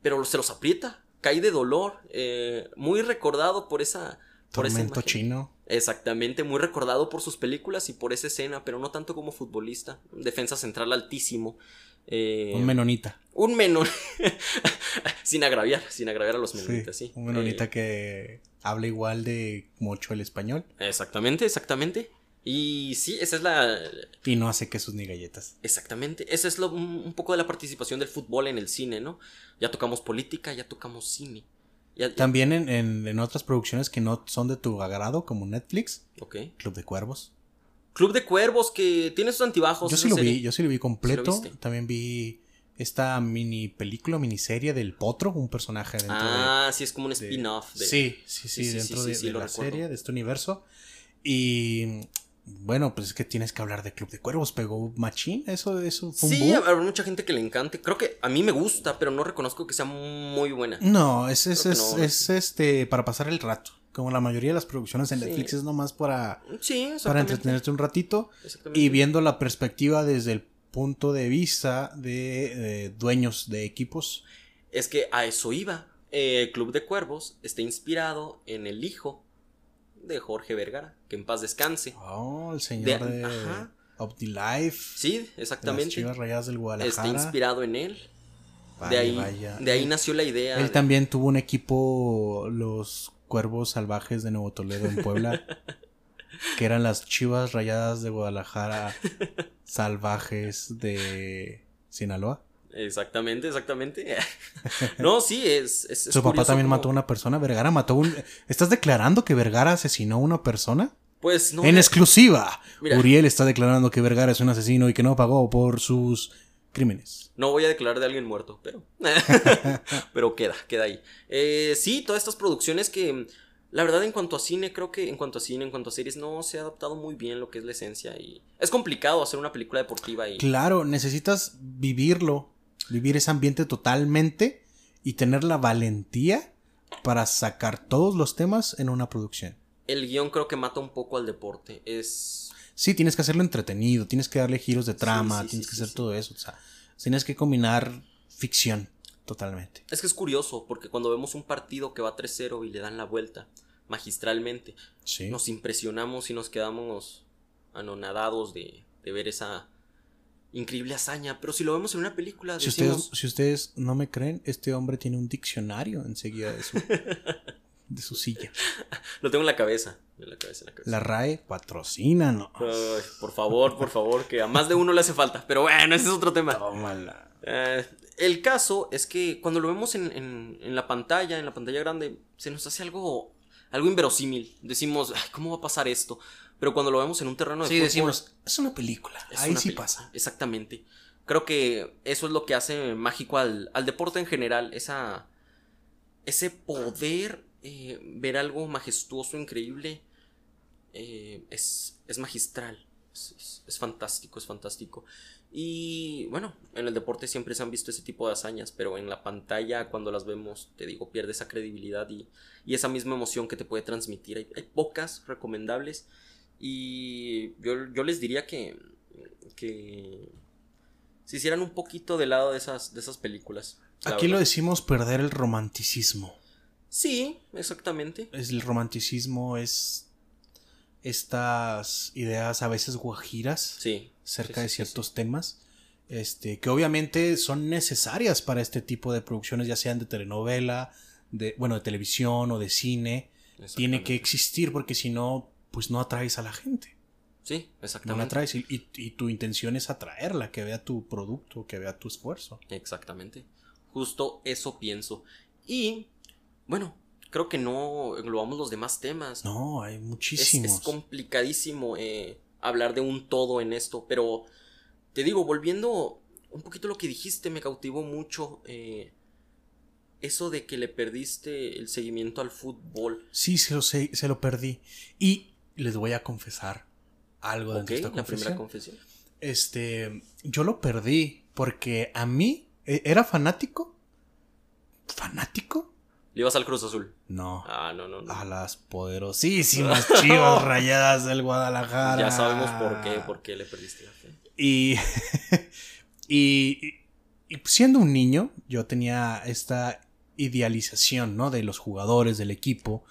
Speaker 2: Pero se los aprieta. Cae de dolor. Eh, muy recordado por esa. Por
Speaker 1: Tormento chino.
Speaker 2: Exactamente, muy recordado por sus películas y por esa escena, pero no tanto como futbolista. Defensa central altísimo. Eh,
Speaker 1: un menonita.
Speaker 2: Un menón. [LAUGHS] sin agraviar, sin agraviar a los menonitas, sí. sí.
Speaker 1: Un menonita eh, que habla igual de mucho el español.
Speaker 2: Exactamente, exactamente. Y sí, esa es la.
Speaker 1: Y no hace quesos ni galletas.
Speaker 2: Exactamente. Esa es lo, un poco de la participación del fútbol en el cine, ¿no? Ya tocamos política, ya tocamos cine.
Speaker 1: Ya. También en, en, en, otras producciones que no son de tu agrado, como Netflix.
Speaker 2: Ok.
Speaker 1: Club de Cuervos.
Speaker 2: Club de Cuervos, que tiene sus antibajos.
Speaker 1: Yo sí lo serie. vi, yo sí lo vi completo. ¿Sí También vi esta mini película, miniserie del Potro, un personaje dentro
Speaker 2: ah,
Speaker 1: de,
Speaker 2: sí, es como un spin-off.
Speaker 1: De... Sí, sí, sí, sí, dentro sí, de, de la recuerdo. serie, de este universo. Y bueno, pues es que tienes que hablar de Club de Cuervos, pegó machín, eso, eso fue un
Speaker 2: Sí, habrá mucha gente que le encante. Creo que a mí me gusta, pero no reconozco que sea muy buena.
Speaker 1: No, es, es, es, no. es, este para pasar el rato. Como la mayoría de las producciones en sí. Netflix es nomás para,
Speaker 2: sí,
Speaker 1: para entretenerte un ratito. Y viendo la perspectiva desde el punto de vista de, de dueños de equipos.
Speaker 2: Es que a eso iba. Eh, Club de Cuervos está inspirado en el hijo de Jorge Vergara, que en paz descanse.
Speaker 1: Oh, el señor de, de Of the Life.
Speaker 2: Sí, exactamente.
Speaker 1: Las Chivas Rayadas del Guadalajara.
Speaker 2: Está inspirado en él. Vaya, de ahí,
Speaker 1: vaya.
Speaker 2: de ahí nació la idea.
Speaker 1: Él
Speaker 2: de...
Speaker 1: también tuvo un equipo, los Cuervos Salvajes de Nuevo Toledo en Puebla, [LAUGHS] que eran las Chivas Rayadas de Guadalajara [LAUGHS] Salvajes de Sinaloa.
Speaker 2: Exactamente, exactamente. [LAUGHS] no, sí, es. es, es
Speaker 1: Su papá también como... mató a una persona. Vergara mató un. ¿Estás declarando que Vergara asesinó a una persona?
Speaker 2: Pues no.
Speaker 1: En exclusiva. Mira, Uriel está declarando que Vergara es un asesino y que no pagó por sus crímenes.
Speaker 2: No voy a declarar de alguien muerto, pero. [LAUGHS] pero queda, queda ahí. Eh, sí, todas estas producciones que La verdad, en cuanto a cine, creo que en cuanto a cine, en cuanto a series, no se ha adaptado muy bien lo que es la esencia. Y es complicado hacer una película deportiva y.
Speaker 1: Claro, necesitas vivirlo, vivir ese ambiente totalmente y tener la valentía para sacar todos los temas en una producción.
Speaker 2: El guion creo que mata un poco al deporte. Es.
Speaker 1: Sí, tienes que hacerlo entretenido, tienes que darle giros de trama,
Speaker 2: sí,
Speaker 1: tienes
Speaker 2: sí,
Speaker 1: que hacer todo eso. O sea, tienes que combinar ficción totalmente.
Speaker 2: Es que es curioso, porque cuando vemos un partido que va 3-0 y le dan la vuelta magistralmente, nos impresionamos y nos quedamos anonadados de, de ver esa increíble hazaña. Pero si lo vemos en una película,
Speaker 1: Si
Speaker 2: decimos,
Speaker 1: ustedes, si ustedes no me creen, este hombre tiene un diccionario enseguida de su, [LAUGHS] de su silla.
Speaker 2: lo tengo en la cabeza. En la cabeza, en la cabeza.
Speaker 1: La RAE patrocínanos.
Speaker 2: Ay, por favor, por favor, que a más de uno le hace falta. Pero bueno, ese es otro tema.
Speaker 1: Tómala.
Speaker 2: Eh, el caso es que cuando lo vemos en, en- en la pantalla, en la pantalla grande, se nos hace algo, algo inverosímil. Decimos, "Ay, ¿cómo va a pasar esto? Pero cuando lo vemos en un terreno de
Speaker 1: Sí,
Speaker 2: fútbol,
Speaker 1: decimos, es una película.
Speaker 2: es
Speaker 1: Ahí
Speaker 2: una
Speaker 1: sí
Speaker 2: película".
Speaker 1: pasa.
Speaker 2: Exactamente. Creo que eso es lo que hace mágico al, al deporte en general. Esa, ese poder eh, ver algo majestuoso, increíble, eh, es, es magistral. Es, es- es fantástico, es fantástico. Y bueno, en el deporte siempre se han visto ese tipo de hazañas, pero en la pantalla cuando las vemos, te digo, pierde esa credibilidad y, y esa misma emoción que te puede transmitir. Hay, hay pocas recomendables y yo, yo les diría que, que se hicieran un poquito de lado de esas, de esas películas. la
Speaker 1: Aquí lo decimos perder el romanticismo.
Speaker 2: Sí, exactamente.
Speaker 1: Es el romanticismo es estas ideas a veces guajiras
Speaker 2: Sí.
Speaker 1: cerca
Speaker 2: sí,
Speaker 1: de ciertos temas. Este, que obviamente son necesarias para este tipo de producciones, ya sean de telenovela, de, bueno, de televisión o de cine. Tiene que existir porque si no, pues no atraes a la gente.
Speaker 2: Sí,
Speaker 1: No la
Speaker 2: exactamente.
Speaker 1: atraes y, y- y tu intención es atraerla, que vea tu producto, que vea tu esfuerzo.
Speaker 2: Exactamente. Justo eso pienso. Y, bueno, creo que no englobamos los demás temas.
Speaker 1: No, hay
Speaker 2: es,
Speaker 1: muchísimos.
Speaker 2: es complicadísimo eh, hablar de un todo en esto, pero te digo, volviendo un poquito a lo que dijiste, me cautivó mucho eh, eso de que le perdiste el seguimiento al fútbol.
Speaker 1: Sí, se lo, sé- se lo perdí. Y les voy a confesar algo
Speaker 2: Ok,
Speaker 1: dentro de esta
Speaker 2: la primera
Speaker 1: confesión.
Speaker 2: confesión.
Speaker 1: Este, yo lo perdí porque a mí eh, era fanático. ¿Fanático?
Speaker 2: Le ibas al Cruz Azul.
Speaker 1: No.
Speaker 2: Ah, no, no, no.
Speaker 1: A las poderosísimas [LAUGHS] chivas rayadas del Guadalajara.
Speaker 2: Ya sabemos por qué, por qué le perdiste la fe. [LAUGHS]
Speaker 1: Y, y, y siendo un niño, yo tenía esta idealización, ¿no? De los jugadores, del equipo.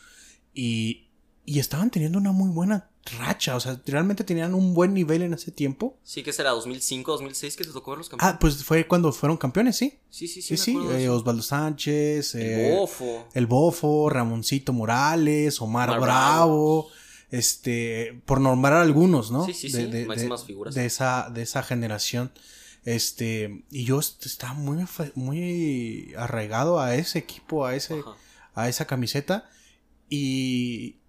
Speaker 1: Y, y estaban teniendo una muy buena racha. O sea, realmente tenían un buen nivel en ese tiempo.
Speaker 2: Sí, que será 2005, 2006 que te tocó ver los campeones.
Speaker 1: Ah, pues fue cuando fueron campeones, sí.
Speaker 2: sí, sí, sí.
Speaker 1: Sí,
Speaker 2: me
Speaker 1: sí.
Speaker 2: de
Speaker 1: eh. Osvaldo Sánchez.
Speaker 2: El
Speaker 1: eh,
Speaker 2: Bofo.
Speaker 1: el Bofo, Ramoncito Morales, Omar,
Speaker 2: Omar
Speaker 1: Bravo, este, por nombrar algunos, ¿no?
Speaker 2: Sí, sí, sí, máximas figuras.
Speaker 1: De esa, de esa generación. Este, y yo est- estaba muy, muy arraigado a ese equipo, a ese,
Speaker 2: Ajá.
Speaker 1: a esa camiseta. Y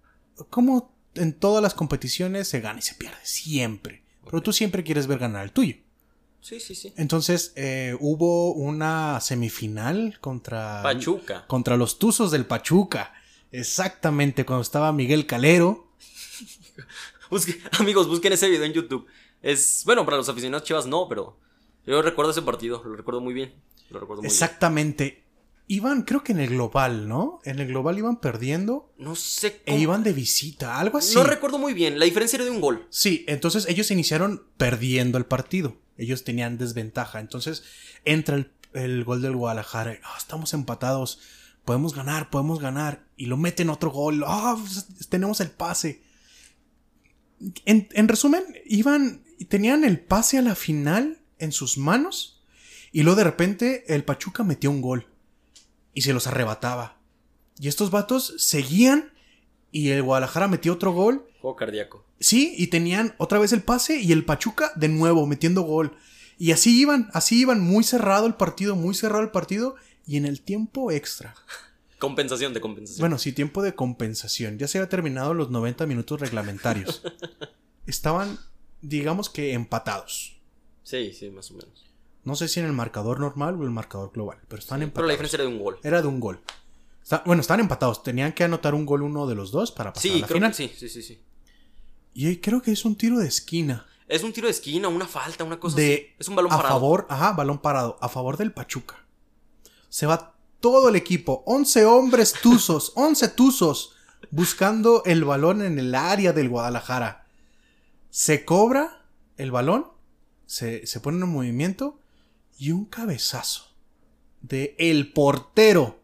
Speaker 1: como en todas las competiciones se gana y se pierde, siempre. Pero tú siempre quieres ver ganar el tuyo.
Speaker 2: Sí, sí, sí.
Speaker 1: Entonces, eh, hubo una semifinal contra
Speaker 2: Pachuca.
Speaker 1: contra los Tuzos del Pachuca. Exactamente, cuando estaba Miguel Calero. [LAUGHS]
Speaker 2: Busque- amigos, busquen ese video en YouTube. Es, bueno, para los aficionados chivas no, pero yo recuerdo ese partido, lo recuerdo muy bien. Lo recuerdo muy
Speaker 1: Exactamente. Iban, creo que en el global, ¿no? En el global iban perdiendo.
Speaker 2: No sé
Speaker 1: e
Speaker 2: cómo.
Speaker 1: iban de visita, algo así.
Speaker 2: No recuerdo muy bien. La diferencia era de un gol.
Speaker 1: Sí, entonces ellos iniciaron perdiendo el partido. Ellos tenían desventaja. Entonces entra el, el gol del Guadalajara. "Ah, estamos empatados. Podemos ganar, podemos ganar. Y lo meten otro gol. Ah, pues, tenemos el pase. En, en resumen, iban. Tenían el pase a la final en sus manos. Y luego de repente el Pachuca metió un gol. Y se los arrebataba. Y estos vatos seguían. Y el Guadalajara metió otro gol.
Speaker 2: Juego cardíaco.
Speaker 1: Sí, y tenían otra vez el pase y el Pachuca de nuevo metiendo gol. Y así iban, así iban, muy cerrado el partido, muy cerrado el partido. Y en el tiempo extra.
Speaker 2: Compensación de compensación.
Speaker 1: Bueno, sí, tiempo de compensación. Ya se había terminado los 90 minutos reglamentarios. [LAUGHS] Estaban, digamos que empatados.
Speaker 2: Sí, sí, más o menos.
Speaker 1: No sé si en el marcador normal o el marcador global, pero estaban empatados.
Speaker 2: Pero la diferencia era de un gol.
Speaker 1: Era de un gol. Está- bueno, estaban empatados. Tenían que anotar un gol uno de los dos para pasar a
Speaker 2: Sí,
Speaker 1: la
Speaker 2: creo
Speaker 1: final.
Speaker 2: que sí, sí, sí, sí.
Speaker 1: Y creo que es un tiro de esquina.
Speaker 2: Es un tiro de esquina, una falta, una cosa
Speaker 1: de
Speaker 2: así. Es un balón
Speaker 1: a
Speaker 2: parado.
Speaker 1: favor, ajá, balón parado, a favor del Pachuca. Se va todo el equipo, 11 hombres tuzos, [LAUGHS] 11 tuzos, buscando el balón en el área del Guadalajara. Se cobra el balón, se, se pone en movimiento y un cabezazo de el portero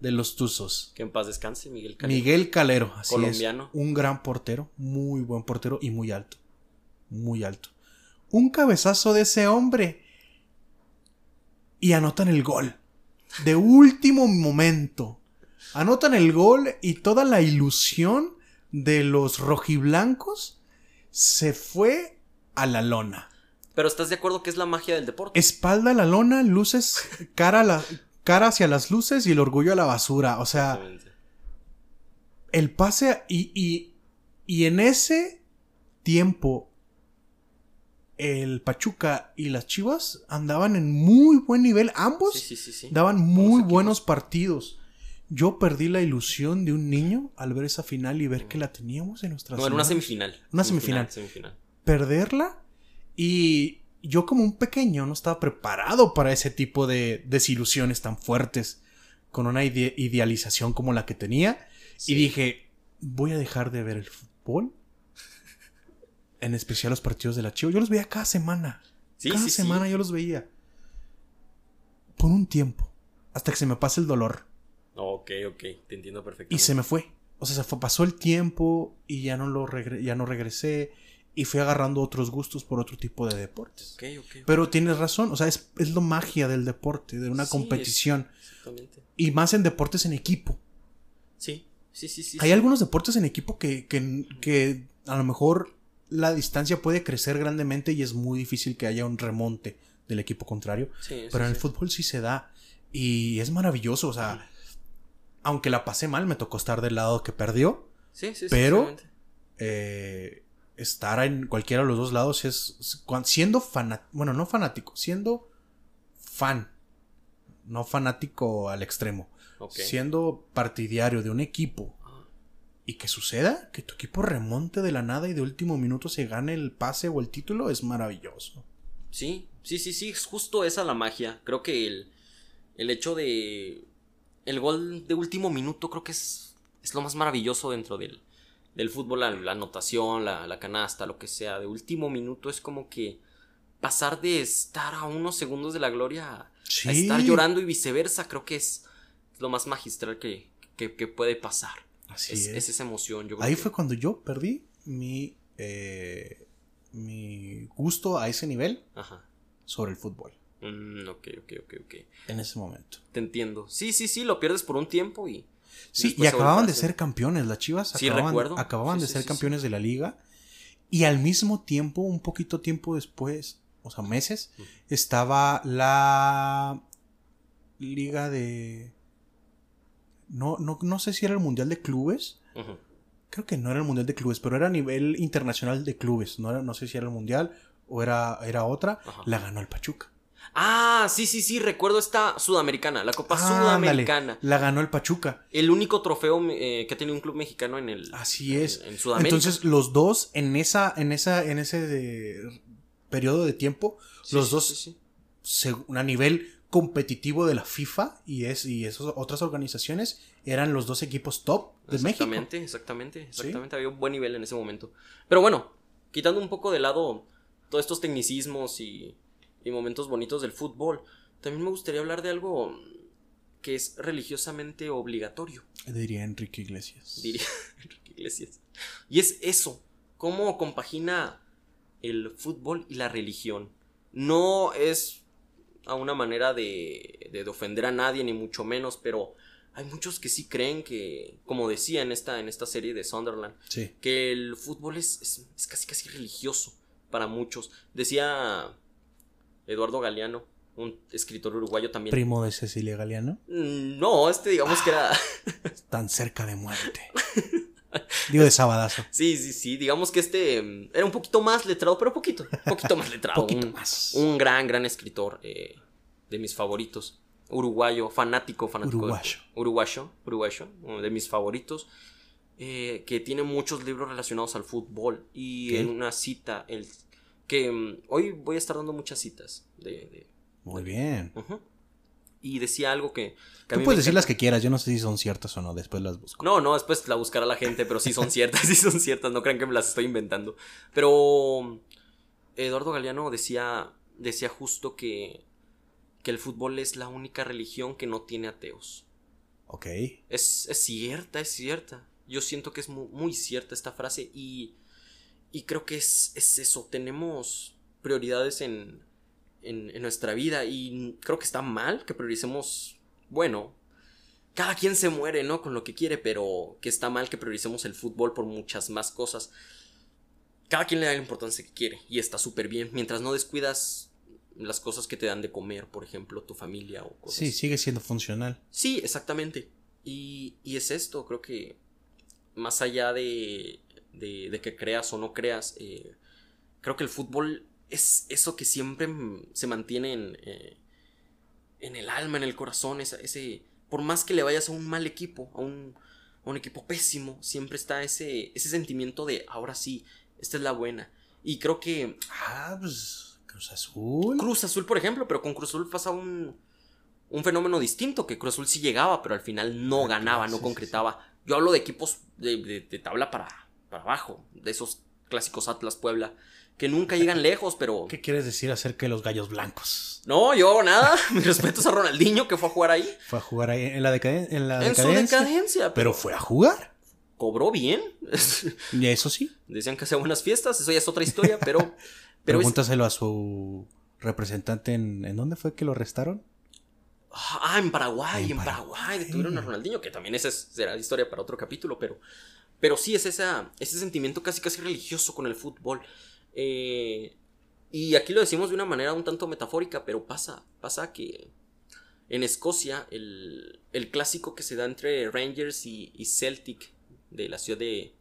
Speaker 1: de los tuzos.
Speaker 2: Que en paz descanse, Miguel Calero.
Speaker 1: Miguel Calero, así
Speaker 2: Colombiano.
Speaker 1: es. Un gran portero, muy buen portero y muy alto. Muy alto. Un cabezazo de ese hombre. Y anotan el gol. De último momento. Anotan el gol y toda la ilusión de los rojiblancos se fue a la lona.
Speaker 2: Pero ¿estás de acuerdo que es la magia del deporte?
Speaker 1: Espalda a la lona, luces, cara, a la, cara hacia las luces y el orgullo a la basura. O sea, el pase y, y, y en ese tiempo el Pachuca y las Chivas andaban en muy buen nivel. Ambos
Speaker 2: Sí, sí, sí, sí.
Speaker 1: daban muy buenos partidos. Yo perdí la ilusión de un niño al ver esa final y ver que la teníamos en nuestras
Speaker 2: No, en una
Speaker 1: manos.
Speaker 2: semifinal.
Speaker 1: Una semifinal.
Speaker 2: semifinal.
Speaker 1: Perderla y yo como un pequeño no estaba preparado para ese tipo de desilusiones tan fuertes con una ide- idealización como la que tenía
Speaker 2: Sí.
Speaker 1: y dije, voy a dejar de ver el fútbol. En especial los partidos de la Chivas. Yo los veía cada semana.
Speaker 2: Sí,
Speaker 1: cada
Speaker 2: sí,
Speaker 1: semana yo los veía. Por un tiempo. Hasta que se me pase el dolor.
Speaker 2: Ok, ok, te entiendo perfectamente.
Speaker 1: Y se me fue. O sea, se fue- pasó el tiempo y ya no, lo regre- ya no regresé. Y fui agarrando otros gustos por otro tipo de deportes. Pero tienes razón. O sea, es, es lo magia del deporte, de una
Speaker 2: Sí,
Speaker 1: competición.
Speaker 2: Exactamente.
Speaker 1: Y más en deportes en equipo.
Speaker 2: Sí, sí, sí, sí.
Speaker 1: Hay
Speaker 2: sí.
Speaker 1: algunos deportes en equipo que, que, que a lo mejor la distancia puede crecer grandemente y es muy difícil que haya un remonte del equipo contrario.
Speaker 2: Sí, sí,
Speaker 1: Pero en el fútbol sí se da. Y es maravilloso. O sea, aunque la pasé mal, me tocó estar del lado que perdió.
Speaker 2: Sí, sí, sí,
Speaker 1: pero- eh, estar en cualquiera de los dos lados es, siendo fanático, bueno, no fanático, siendo fan, no fanático al extremo, siendo partidario de un equipo y que suceda, que tu equipo remonte de la nada y de último minuto se gane el pase o el título es maravilloso.
Speaker 2: Sí, sí, sí, sí, es justo esa la magia. Creo que el, el hecho de... El gol de último minuto creo que es, es lo más maravilloso dentro del, del fútbol. La, la anotación, la, la canasta, lo que sea. De último minuto es como que pasar de estar a unos segundos de la gloria a,
Speaker 1: Sí.
Speaker 2: a estar llorando y viceversa. Creo que es lo más magistral que, que, que puede pasar.
Speaker 1: Así
Speaker 2: Es,
Speaker 1: es.
Speaker 2: es esa emoción. Yo
Speaker 1: Ahí
Speaker 2: que-
Speaker 1: fue cuando yo perdí mi, eh, mi gusto a ese nivel
Speaker 2: Ajá.
Speaker 1: sobre el fútbol,
Speaker 2: Mm, ok, ok, ok, ok.
Speaker 1: en ese momento.
Speaker 2: Te entiendo. Sí, sí, sí, lo pierdes por un tiempo y...
Speaker 1: Sí, y acababan de ser campeones. Las Chivas
Speaker 2: Sí,
Speaker 1: acababan,
Speaker 2: recuerdo.
Speaker 1: acababan
Speaker 2: Sí,
Speaker 1: de
Speaker 2: sí,
Speaker 1: ser campeones de la liga. Y al mismo tiempo, un poquito tiempo después, o sea, meses, estaba la liga de... No, no, no sé si era el Mundial de Clubes. Creo que no era el Mundial de Clubes, pero era a nivel internacional de clubes. No, era, no sé si era el Mundial o era, era otra.
Speaker 2: Ajá.
Speaker 1: La ganó el Pachuca.
Speaker 2: Ah, sí, sí, sí, recuerdo esta sudamericana, la Copa
Speaker 1: Ah,
Speaker 2: Sudamericana.
Speaker 1: la ganó el Pachuca.
Speaker 2: El único trofeo eh, que ha tenido un club mexicano en el...
Speaker 1: Así es.
Speaker 2: En, en Sudamérica.
Speaker 1: Entonces, los dos en esa, en esa, en ese de- periodo de tiempo,
Speaker 2: Sí,
Speaker 1: los
Speaker 2: sí,
Speaker 1: dos
Speaker 2: sí,
Speaker 1: a nivel competitivo de la FIFA y es y esas otras organizaciones eran los dos equipos top de México.
Speaker 2: Exactamente, exactamente, exactamente. Había un buen nivel en ese momento. Pero bueno, quitando un poco de lado todos estos tecnicismos y, y momentos bonitos del fútbol, también me gustaría hablar de algo que es religiosamente obligatorio,
Speaker 1: Diría Enrique Iglesias.
Speaker 2: diría [LAUGHS] Enrique Iglesias. Y es eso, cómo compagina el fútbol y la religión. No es a una manera de, de ofender a nadie, ni mucho menos, pero hay muchos que sí creen que, como decía en esta, en esta serie de Sunderland,
Speaker 1: Sí.
Speaker 2: que el fútbol es, es, es casi casi religioso para muchos. Decía Eduardo Galeano, un escritor uruguayo también.
Speaker 1: Primo de Cecilia Galeano.
Speaker 2: Mm, No, este digamos que era... [LAUGHS]
Speaker 1: Tan cerca de muerte. Digo de Sabadazo.
Speaker 2: Sí, sí, sí, digamos que este mm, era un poquito más letrado, pero poquito, poquito más letrado. [LAUGHS]
Speaker 1: Poquito
Speaker 2: un,
Speaker 1: más.
Speaker 2: un gran, gran escritor eh, de mis favoritos. uruguayo, fanático, fanático.
Speaker 1: Uruguayo.
Speaker 2: Uruguayo, uruguayo, uno de mis favoritos. eh, que tiene muchos libros relacionados al fútbol. Y en una cita, el, que mm, hoy voy a estar dando muchas citas. De, de-
Speaker 1: Muy bien.
Speaker 2: Y decía algo que...
Speaker 1: Tú puedes decir
Speaker 2: encanta.
Speaker 1: las que quieras, yo no sé si son ciertas o no, después las busco.
Speaker 2: No, no, después la buscará la gente, pero sí son [LAUGHS] ciertas, sí son ciertas, no crean que me las estoy inventando. Pero Eduardo Galeano decía, decía justo que, que el fútbol es la única religión que no tiene ateos.
Speaker 1: Ok.
Speaker 2: Es, es cierta, es cierta. Yo siento que es mu- muy, cierta esta frase y, y creo que es, es eso, tenemos prioridades en, en, en nuestra vida y creo que está mal que prioricemos, bueno, cada quien se muere, ¿no? Con lo que quiere, pero que está mal que prioricemos el fútbol por muchas más cosas. Cada quien le da la importancia que quiere y está súper bien, mientras no descuidas las cosas que te dan de comer, por ejemplo, tu familia o cosas
Speaker 1: Sí, sigue siendo funcional.
Speaker 2: Sí, exactamente. Y, y es esto, creo que más allá de, de, de que creas o no creas, eh, creo que el fútbol es eso que siempre se mantiene en, eh, en el alma, en el corazón, ese, por más que le vayas a un mal equipo, a un, a un equipo pésimo, siempre está ese, ese sentimiento de ahora sí, esta es la buena. Y creo que
Speaker 1: Ah, pues Cruz Azul.
Speaker 2: Cruz Azul, por ejemplo, pero con Cruz Azul pasa un, un fenómeno distinto, que Cruz Azul sí llegaba, pero al final no
Speaker 1: Ah,
Speaker 2: ganaba, no concretaba. Yo hablo de equipos de, de- de tabla para, para abajo, de esos clásicos Atlas Puebla, que nunca llegan [LAUGHS] lejos, pero...
Speaker 1: ¿Qué quieres decir acerca de los gallos blancos?
Speaker 2: No, yo nada, [LAUGHS] mis respetos a Ronaldinho que fue a jugar ahí,
Speaker 1: Fue a jugar ahí en la, decade- en la
Speaker 2: en su
Speaker 1: decadencia.
Speaker 2: decadencia,
Speaker 1: Pero fue a jugar.
Speaker 2: cobró bien. [LAUGHS]
Speaker 1: Y eso sí.
Speaker 2: Decían que hacía buenas fiestas, eso ya es otra historia, pero... pero es-
Speaker 1: Pregúntaselo a su representante en. ¿En dónde fue que lo arrestaron?
Speaker 2: Ah, en Paraguay,
Speaker 1: En
Speaker 2: en, Paraguay,
Speaker 1: Paraguay.
Speaker 2: detuvieron a Ronaldinho, que también esa es- será historia para otro capítulo, pero, pero sí es esa, ese sentimiento casi casi religioso con el fútbol. Eh, y aquí lo decimos de una manera un tanto metafórica, pero pasa, pasa que en Escocia el, el clásico que se da entre Rangers y, y Celtic de la ciudad de...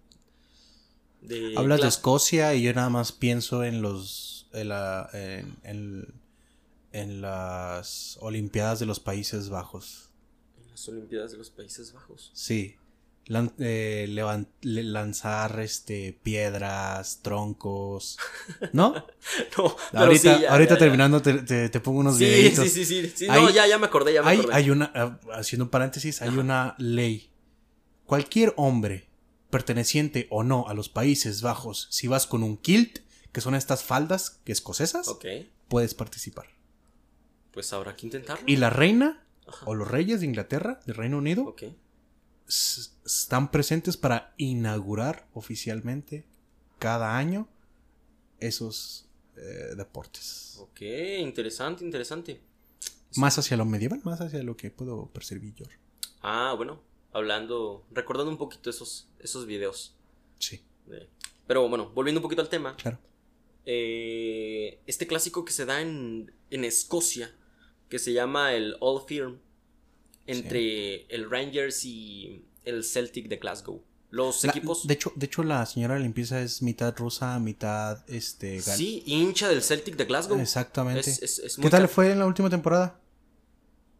Speaker 2: de
Speaker 1: Hablas de Escocia y yo nada más pienso en los. En, la- en- en- en las Olimpiadas de los Países Bajos.
Speaker 2: en las Olimpiadas de los Países Bajos.
Speaker 1: Sí. Lan- eh, lanzar este piedras, troncos. [LAUGHS] ¿No?
Speaker 2: No, pero
Speaker 1: ahorita
Speaker 2: sí, ya,
Speaker 1: ahorita
Speaker 2: ya, ya.
Speaker 1: terminando te, te- te pongo unos
Speaker 2: Sí,
Speaker 1: videitos.
Speaker 2: sí, sí, sí, sí.
Speaker 1: Hay-
Speaker 2: no, ya, ya me acordé, ya me
Speaker 1: Hay,
Speaker 2: acordé.
Speaker 1: hay una, ah, haciendo un paréntesis, hay
Speaker 2: Ajá.
Speaker 1: una ley. Cualquier hombre perteneciente o no a los Países Bajos, si vas con un kilt, que son estas faldas escocesas, puedes participar.
Speaker 2: pues habrá que intentarlo.
Speaker 1: Y la reina
Speaker 2: Ajá.
Speaker 1: o los reyes de Inglaterra, del Reino Unido. Están presentes para inaugurar oficialmente cada año esos eh, deportes.
Speaker 2: Ok, interesante, interesante.
Speaker 1: Más hacia lo medieval, más hacia lo que puedo percibir yo.
Speaker 2: Ah, bueno, hablando, recordando un poquito esos, esos videos.
Speaker 1: Sí,
Speaker 2: Pero bueno, volviendo un poquito al tema.
Speaker 1: claro.
Speaker 2: eh, este clásico que se da en, en Escocia, que se llama el All Firm, entre el Rangers y el Celtic de Glasgow. Los
Speaker 1: La-
Speaker 2: equipos...
Speaker 1: de hecho, de hecho la señora de limpieza es mitad rusa, mitad este gal-
Speaker 2: Sí, hincha del Celtic de Glasgow.
Speaker 1: Exactamente.
Speaker 2: Es- es- es
Speaker 1: ¿Qué tal fue en la última temporada?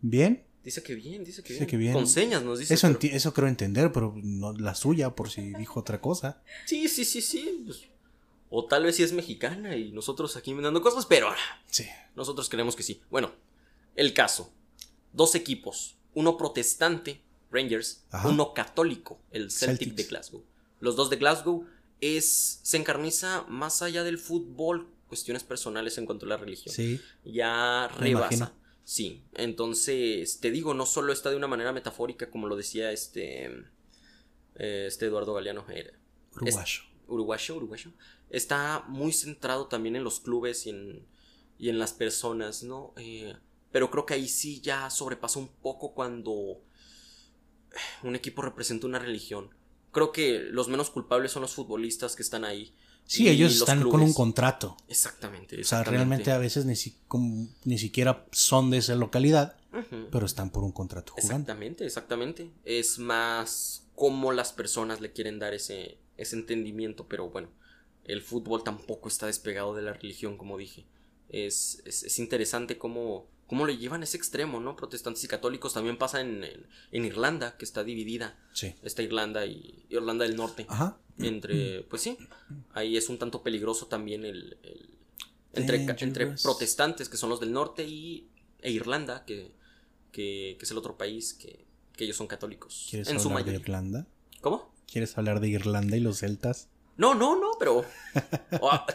Speaker 1: ¿Bien?
Speaker 2: Dice que bien, dice que,
Speaker 1: Dice
Speaker 2: bien.
Speaker 1: que bien.
Speaker 2: Con señas nos dice.
Speaker 1: Eso,
Speaker 2: pero-
Speaker 1: eso creo entender, pero no la suya, por si dijo otra cosa.
Speaker 2: Sí, sí, sí, sí. pues, o tal vez sí es mexicana y nosotros aquí inventando cosas, pero
Speaker 1: Sí.
Speaker 2: nosotros creemos que sí. Bueno, el caso. Dos equipos. Uno protestante, Rangers.
Speaker 1: Ajá.
Speaker 2: Uno católico, el Celtic
Speaker 1: Celtics.
Speaker 2: de Glasgow. Los dos de Glasgow es, se encarniza más allá del fútbol, cuestiones personales en cuanto a la religión.
Speaker 1: Sí.
Speaker 2: ya rebasa. Sí, entonces te digo, no solo está de una manera metafórica, como lo decía este, eh, este Eduardo Galeano, era
Speaker 1: Uruguayo.
Speaker 2: uruguayo, uruguayo, está muy centrado también en los clubes y en, y en las personas, ¿no? Eh, pero creo que ahí sí ya sobrepasa un poco cuando un equipo representa una religión. Creo que los menos culpables son los futbolistas que están ahí.
Speaker 1: Sí, ellos
Speaker 2: los
Speaker 1: están con un contrato.
Speaker 2: Exactamente.
Speaker 1: O sea, realmente a veces ni, si- como- ni siquiera son de esa localidad, pero están por un contrato jugando.
Speaker 2: Exactamente, exactamente. Es más cómo las personas le quieren dar ese, ese entendimiento, pero bueno, el fútbol tampoco está despegado de la religión, como dije. Es, es, es interesante cómo, cómo le llevan ese extremo, ¿no? Protestantes y católicos también pasa en, en, en Irlanda, que está dividida.
Speaker 1: Sí.
Speaker 2: Está Irlanda y Irlanda del Norte.
Speaker 1: Ajá.
Speaker 2: Entre, pues sí, ahí es un tanto peligroso también el, el- entre, entre protestantes, que son los del norte, y, e Irlanda, que, que, que es el otro país que, que ellos son católicos.
Speaker 1: ¿Quieres
Speaker 2: En su
Speaker 1: hablar de
Speaker 2: mayoría.
Speaker 1: Irlanda?
Speaker 2: ¿Cómo?
Speaker 1: ¿Quieres hablar de Irlanda y los celtas?
Speaker 2: No, no, no, pero.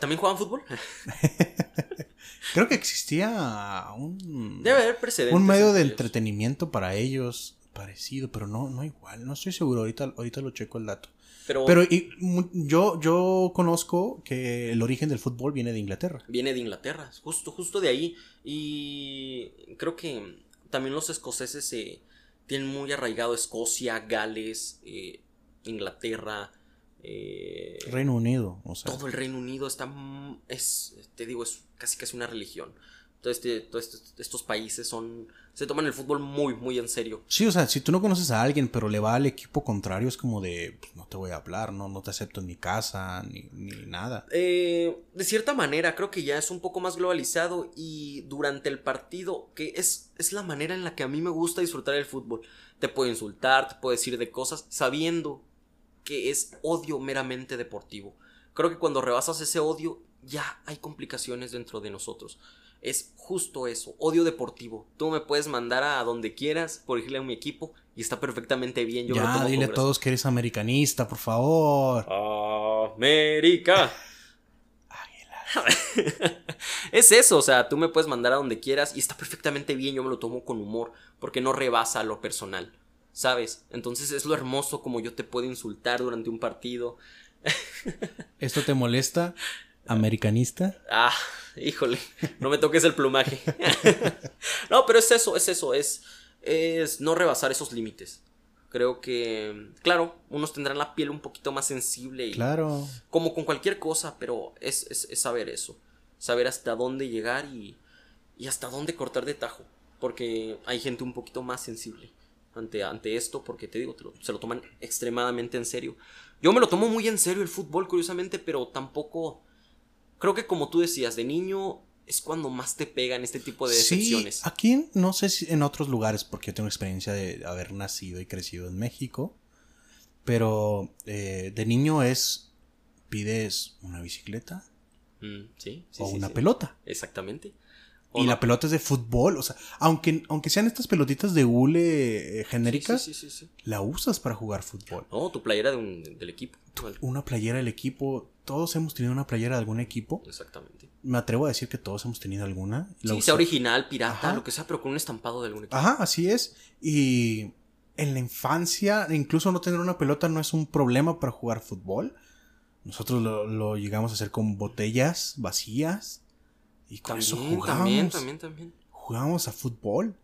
Speaker 2: ¿También juegan fútbol? [LAUGHS]
Speaker 1: Creo que existía un,
Speaker 2: Debe haber precedentes.
Speaker 1: un medio de
Speaker 2: ellos.
Speaker 1: entretenimiento para ellos parecido, pero no, no igual. No estoy seguro. Ahorita, ahorita lo checo el dato.
Speaker 2: Pero,
Speaker 1: Pero y, yo, yo conozco que el origen del fútbol viene de Inglaterra.
Speaker 2: viene de Inglaterra, justo, justo de ahí. Y creo que también los escoceses eh, tienen muy arraigado Escocia, Gales, eh, Inglaterra, eh,
Speaker 1: Reino Unido, o sea.
Speaker 2: todo el Reino Unido está, es, te digo, es casi casi una religión. Este- todos estos, estos países son, se toman el fútbol muy, muy en serio.
Speaker 1: Sí, o sea, si tú no conoces a alguien, pero le va al equipo contrario, es como de, pues, no te voy a hablar, no, no te acepto en mi casa, ni, ni nada.
Speaker 2: Eh, de cierta manera, creo que ya es un poco más globalizado y durante el partido, que es, es la manera en la que a mí me gusta disfrutar el fútbol. Te puedo insultar, te puedo decir de cosas, sabiendo que es odio meramente deportivo. Creo que cuando rebasas ese odio, ya hay complicaciones dentro de nosotros. Es justo eso, odio deportivo. Tú me puedes mandar a donde quieras por irle a mi equipo y está perfectamente bien. Yo
Speaker 1: ya, dile a todos que eres americanista, por favor.
Speaker 2: América. [LAUGHS] es eso, o sea, tú me puedes mandar a donde quieras y está perfectamente bien, yo me lo tomo con humor, porque no rebasa lo personal, ¿sabes? Entonces es lo hermoso como yo te puedo insultar durante un partido. [LAUGHS]
Speaker 1: ¿Esto te molesta, americanista?
Speaker 2: Ah, híjole, no me toques el plumaje. [LAUGHS] no, pero es eso, es eso, es, es no rebasar esos límites. Creo que, claro, unos tendrán la piel un poquito más sensible y
Speaker 1: Claro.
Speaker 2: como con cualquier cosa, pero es, es- es saber eso. Saber hasta dónde llegar y, y hasta dónde cortar de tajo. Porque hay gente un poquito más sensible ante, ante esto, porque te digo, te lo- se lo toman extremadamente en serio. Yo me lo tomo muy en serio el fútbol, curiosamente, pero tampoco... Creo que como tú decías, de niño es cuando más te pegan este tipo de
Speaker 1: Sí,
Speaker 2: decepciones.
Speaker 1: aquí en- no sé si en otros lugares, porque yo tengo experiencia de haber nacido y crecido en México, pero eh, de niño es, pides una bicicleta
Speaker 2: Mm, sí, sí,
Speaker 1: o
Speaker 2: sí,
Speaker 1: una
Speaker 2: sí.
Speaker 1: pelota.
Speaker 2: Exactamente.
Speaker 1: Y
Speaker 2: no-
Speaker 1: la pelota es de fútbol, o sea, aunque, aunque sean estas pelotitas de hule eh, genéricas,
Speaker 2: sí, sí, sí, sí.
Speaker 1: la usas para jugar fútbol.
Speaker 2: No, tu playera de un- del equipo.
Speaker 1: Una playera del equipo, todos hemos tenido una playera de algún equipo.
Speaker 2: Exactamente.
Speaker 1: Me atrevo a decir que todos hemos tenido alguna. La
Speaker 2: Sí,
Speaker 1: usa-
Speaker 2: sea original, pirata,
Speaker 1: Ajá.
Speaker 2: lo que sea, pero con un estampado de algún equipo.
Speaker 1: Ajá, así es. Y en la infancia, incluso no tener una pelota no es un problema para jugar fútbol. Nosotros lo, lo llegamos a hacer con botellas vacías. Y con eso
Speaker 2: También,
Speaker 1: jugábamos.
Speaker 2: también, también, también.
Speaker 1: Jugábamos a fútbol.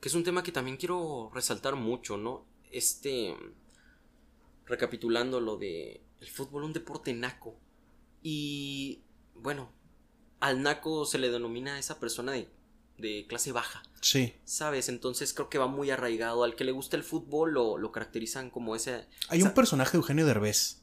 Speaker 2: Que es un tema que también quiero resaltar mucho, ¿no? Este. Recapitulando lo de. El fútbol, un deporte naco. Y. Bueno, al naco se le denomina a esa persona de, de clase baja.
Speaker 1: Sí.
Speaker 2: ¿Sabes? Entonces creo que va muy arraigado. Al que le gusta el fútbol lo, lo caracterizan como ese.
Speaker 1: Hay
Speaker 2: esa-
Speaker 1: un personaje de Eugenio Derbez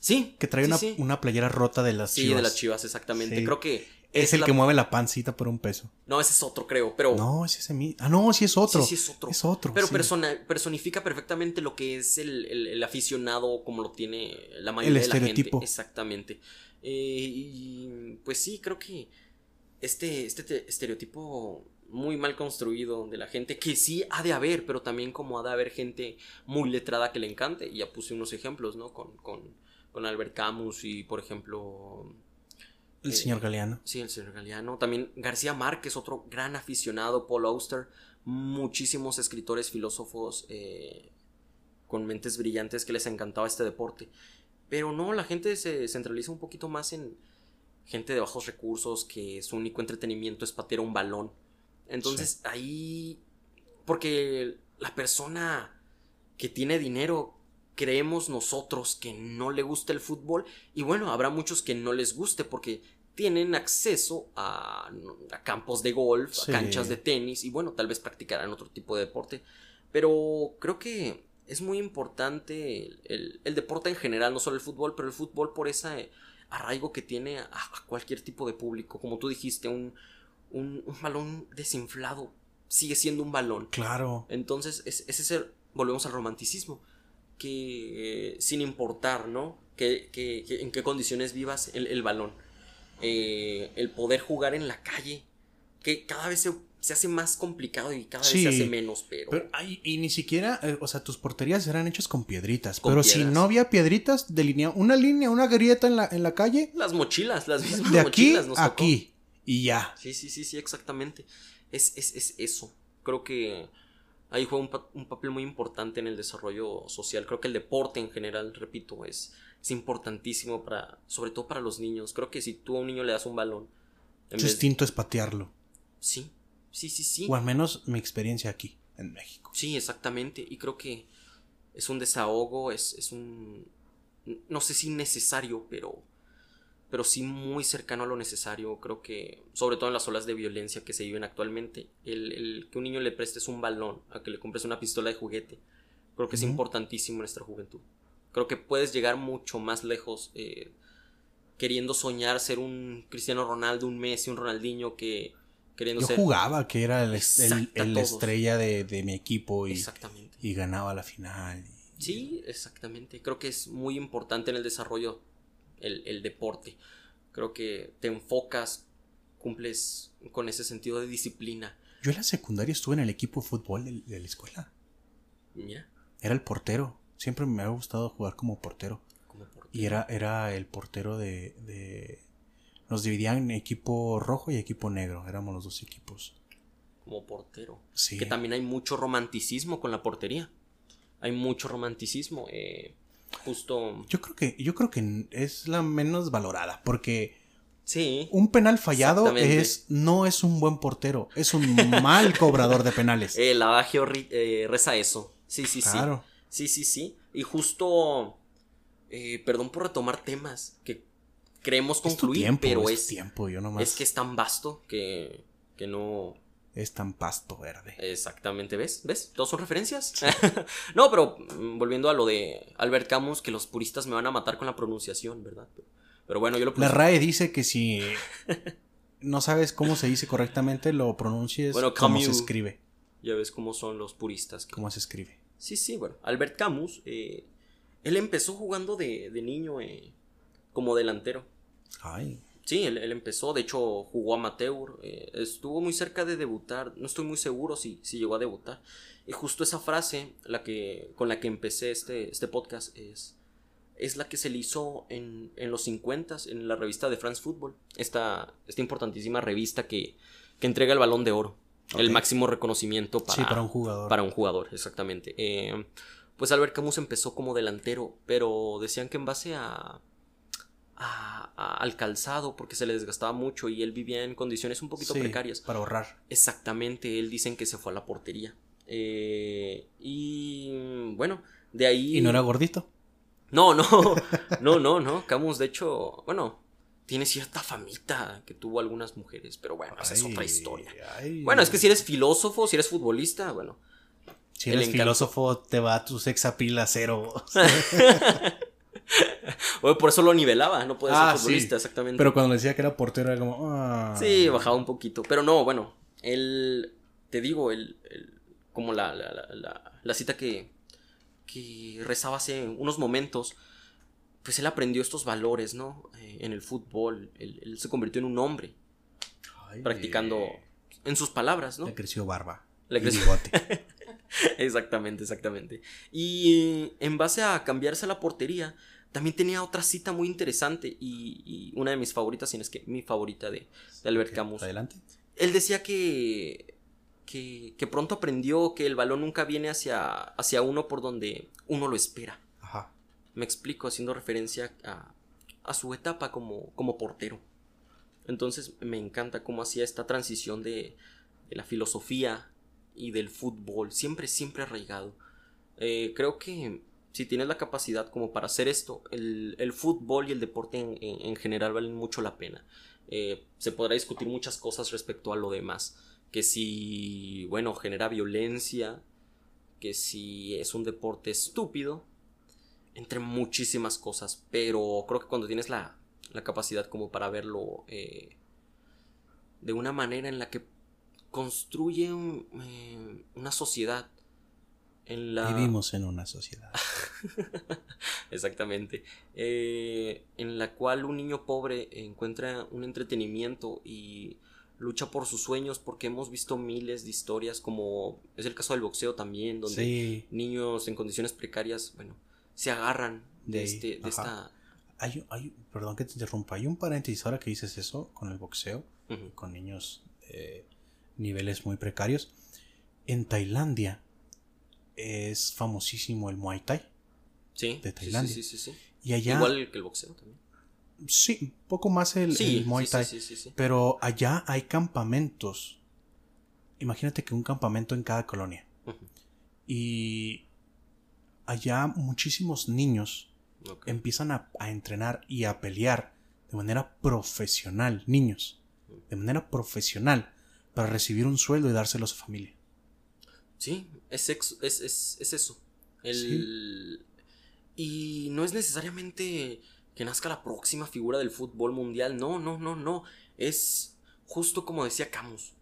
Speaker 2: Sí.
Speaker 1: que trae
Speaker 2: sí,
Speaker 1: una,
Speaker 2: sí.
Speaker 1: una playera rota de las
Speaker 2: Sí,
Speaker 1: chivas.
Speaker 2: de las chivas, exactamente.
Speaker 1: Sí.
Speaker 2: Creo que.
Speaker 1: Es, el
Speaker 2: la-
Speaker 1: que mueve la pancita por un peso.
Speaker 2: No, ese es otro, creo. Pero.
Speaker 1: No, es ese mismo. Ah, no, sí es otro.
Speaker 2: Sí, sí, es otro.
Speaker 1: Es otro.
Speaker 2: Pero
Speaker 1: sí.
Speaker 2: persona- personifica perfectamente lo que es el, el- el aficionado como lo tiene la mayoría de la
Speaker 1: estereotipo.
Speaker 2: gente. Exactamente. Eh, y pues sí, creo que este, este te- estereotipo muy mal construido de la gente, que sí ha de haber, pero también como ha de haber gente muy letrada que le encante. Y ya puse unos ejemplos, ¿no? Con, con, con Albert Camus y, por ejemplo,
Speaker 1: El
Speaker 2: eh,
Speaker 1: señor Galeano.
Speaker 2: Sí, el señor Galeano. También García Márquez, otro gran aficionado, Paul Auster, muchísimos escritores, filósofos eh, con mentes brillantes que les encantaba este deporte. Pero no, la gente se centraliza un poquito más en gente de bajos recursos que su único entretenimiento es patear un balón. Entonces ahí, porque la persona que tiene dinero, creemos nosotros que no le gusta el fútbol y bueno, habrá muchos que no les guste porque tienen acceso a, a campos de golf,
Speaker 1: Sí.
Speaker 2: a canchas de tenis y bueno, tal vez practicarán otro tipo de deporte. Pero creo que es muy importante el, el- el deporte en general, no solo el fútbol, pero el fútbol por esa eh, arraigo que tiene a, cualquier tipo de público. Como tú dijiste, un, un, balón desinflado sigue siendo un balón.
Speaker 1: Claro.
Speaker 2: Entonces, ese es el, volvemos al romanticismo. Que sin importar, ¿no? Que, en qué condiciones vivas el, balón. Eh, el poder jugar en la calle. Que cada vez se se hace más complicado y cada vez se hace menos, pero.
Speaker 1: y, ni siquiera, eh, o sea, tus porterías eran hechas con piedritas. pero si no había piedritas, delinea una línea, una grieta en la, en la calle.
Speaker 2: Las mochilas, las mismas
Speaker 1: de aquí a aquí. Y ya.
Speaker 2: Sí, sí, sí, sí, exactamente. Es, es, eso. Creo que ahí juega un, papel muy importante en el desarrollo social. Creo que el deporte en general, repito, es, es importantísimo para, sobre todo para los niños. Creo que si tú a un niño le das un balón.
Speaker 1: Su instinto es patearlo.
Speaker 2: Sí, Sí, sí, sí.
Speaker 1: O al menos mi experiencia aquí, en México.
Speaker 2: Sí, exactamente. Y creo que es un desahogo, es, es un... No sé si necesario, pero... Pero sí muy cercano a lo necesario. Creo que, sobre todo en las olas de violencia que se viven actualmente, el, que un niño le prestes un balón, a que le compres una pistola de juguete, creo que es importantísimo en nuestra juventud. Creo que puedes llegar mucho más lejos eh, queriendo soñar ser un Cristiano Ronaldo, un Messi, un Ronaldinho que
Speaker 1: yo jugaba, que era el, estrella de, mi equipo y, y ganaba la final.
Speaker 2: Sí, exactamente. Creo que es muy importante en el desarrollo el, deporte. Creo que te enfocas, cumples con ese sentido de disciplina.
Speaker 1: Yo en la secundaria estuve en el equipo de fútbol de, la escuela. ¿Ya? Era el portero. Siempre me ha gustado jugar como portero. Como portero. Y era, era el portero de, nos dividían en equipo rojo y equipo negro. Éramos los dos equipos.
Speaker 2: Como portero. Sí. Que también hay mucho romanticismo con la portería. Hay mucho romanticismo. Eh, justo.
Speaker 1: Yo creo que, yo creo que es la menos valorada. Porque. Sí. Un penal fallado es, no es un buen portero. Es un mal [LAUGHS] cobrador de penales.
Speaker 2: El adagio eh, reza eso. Sí, sí, claro. sí. Sí, sí, sí. Y justo. Eh, perdón por retomar temas que creemos concluir, pero es,
Speaker 1: tiempo, yo
Speaker 2: es que es tan vasto que, que no...
Speaker 1: Es tan pasto verde.
Speaker 2: Exactamente, ¿ves? ¿Ves? Todos son referencias. [LAUGHS] no, pero mm, volviendo a lo de Albert Camus, que los puristas me van a matar con la pronunciación, ¿verdad? Pero, bueno, yo lo
Speaker 1: La RAE dice que si [LAUGHS] no sabes cómo se dice correctamente, lo pronuncies bueno, como se escribe.
Speaker 2: Ya ves cómo son los puristas.
Speaker 1: ¿Cómo se escribe?
Speaker 2: Sí, sí, bueno. Albert Camus, eh, él empezó jugando de, de niño eh, como delantero. Sí, él, empezó, de hecho jugó amateur, eh, estuvo muy cerca de debutar, no estoy muy seguro si, si llegó a debutar. Y justo esa frase, la que, con la que empecé este, este podcast, es, es la que se le hizo en, en los 50 en la revista de France Football, esta, esta importantísima revista que, que entrega el balón de oro, el máximo reconocimiento para,
Speaker 1: para un jugador.
Speaker 2: Para un jugador, exactamente. Eh, pues Albert Camus empezó como delantero, pero decían que en base a al calzado porque se le desgastaba mucho y él vivía en condiciones un poquito precarias.
Speaker 1: Para ahorrar.
Speaker 2: Exactamente, él dicen que se fue a la portería. Eh, y bueno, de ahí...
Speaker 1: ¿Y no era gordito?
Speaker 2: No, no, no, no, no. Camus, de hecho, bueno, tiene cierta famita que tuvo algunas mujeres, pero bueno, esa es otra historia. bueno, es que si eres filósofo, si eres futbolista, bueno.
Speaker 1: Si eres filósofo, te va a tu sexapila cero. [LAUGHS]
Speaker 2: por eso lo nivelaba, no puede ser ah, futbolista, exactamente.
Speaker 1: Pero cuando decía que era portero era como. Ah.
Speaker 2: Sí, bajaba un poquito. Pero no, bueno, él. Te digo, él. como la, la, cita que. que rezaba hace unos momentos. Pues él aprendió estos valores, ¿no? Eh, en el fútbol. Él, se convirtió en un hombre. practicando. En sus palabras, ¿no?
Speaker 1: Le creció barba.
Speaker 2: Le creció. [LAUGHS] [LAUGHS] exactamente, exactamente. Y en base a cambiarse la portería también tenía otra cita muy interesante y, una de mis favoritas, si no es que mi favorita de, Albert Camus.
Speaker 1: Adelante.
Speaker 2: Él decía que, que, pronto aprendió que el balón nunca viene hacia, hacia uno por donde uno lo espera. Ajá. Me explico haciendo referencia a, a su etapa como, como portero. Entonces me encanta cómo hacía esta transición de, de la filosofía y del fútbol, siempre, siempre arraigado. Eh, creo que si tienes la capacidad como para hacer esto, el, fútbol y el deporte en, general valen mucho la pena. Eh, se podrá discutir muchas cosas respecto a lo demás. Que si, bueno, genera violencia, que si es un deporte estúpido, entre muchísimas cosas. Pero creo que cuando tienes la la capacidad como para verlo eh, de una manera en la que construye eh, una sociedad. En la...
Speaker 1: Vivimos en una sociedad. [LAUGHS]
Speaker 2: Exactamente. Eh, en la cual un niño pobre encuentra un entretenimiento y lucha por sus sueños porque hemos visto miles de historias como es el caso del boxeo también donde niños en condiciones precarias bueno se agarran de, este de esta
Speaker 1: hay, hay, perdón que te interrumpa hay un paréntesis ahora que dices eso con el boxeo con niños eh, niveles muy precarios en Tailandia es famosísimo el Muay Thai
Speaker 2: sí de Tailandia sí, sí, sí,
Speaker 1: y allá
Speaker 2: igual que el boxeo también
Speaker 1: Sí, poco más el, Muay Thai. pero allá hay campamentos. Imagínate que un campamento en cada colonia. Y allá muchísimos niños empiezan a, entrenar y a pelear de manera profesional. Niños. De manera profesional. Para recibir un sueldo y dárselo a su familia.
Speaker 2: Sí, es, es, es, es eso. El... Y no es necesariamente que nazca la próxima figura del fútbol mundial. No, no, no, no. Es justo como decía Camus.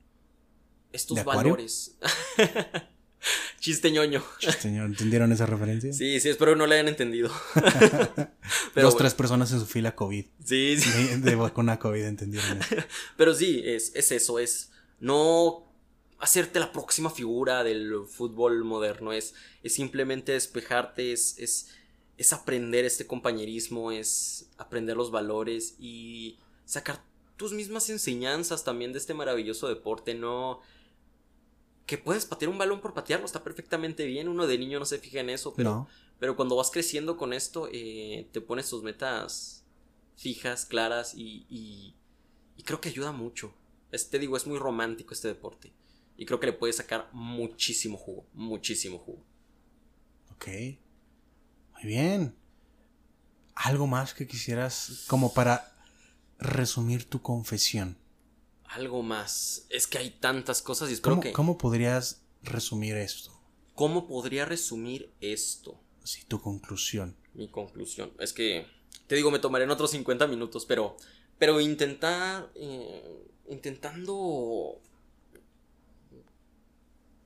Speaker 2: Estos valores. [LAUGHS] Chiste ñoño.
Speaker 1: ¿Entendieron esa referencia?
Speaker 2: Sí, sí, espero que no la hayan entendido. [LAUGHS]
Speaker 1: Pero, Dos, tres personas en su fila COVID.
Speaker 2: Sí, sí.
Speaker 1: De, vacuna COVID entendieron [LAUGHS]
Speaker 2: Pero sí, es, es eso, es no hacerte la próxima figura del fútbol moderno, es, es simplemente despejarte, es, es es aprender este compañerismo, es aprender los valores y sacar tus mismas enseñanzas también de este maravilloso deporte, no que puedes patear un balón por patearlo, está perfectamente bien, uno de niño no se fija en eso, pero, pero cuando vas creciendo con esto, eh, te pones tus metas fijas, claras y, y, creo que ayuda mucho. Este digo, es muy romántico este deporte y creo que le puedes sacar muchísimo jugo, muchísimo jugo.
Speaker 1: Ok bien. ¿Algo más que quisieras como para resumir tu confesión?
Speaker 2: Algo más. Es que hay tantas cosas y espero
Speaker 1: ¿Cómo,
Speaker 2: que...
Speaker 1: ¿Cómo podrías resumir esto?
Speaker 2: ¿Cómo podría resumir esto?
Speaker 1: Sí, tu conclusión.
Speaker 2: Mi conclusión. Es que, te digo, me tomaré en otros 50 minutos, pero, pero intentar, eh, intentando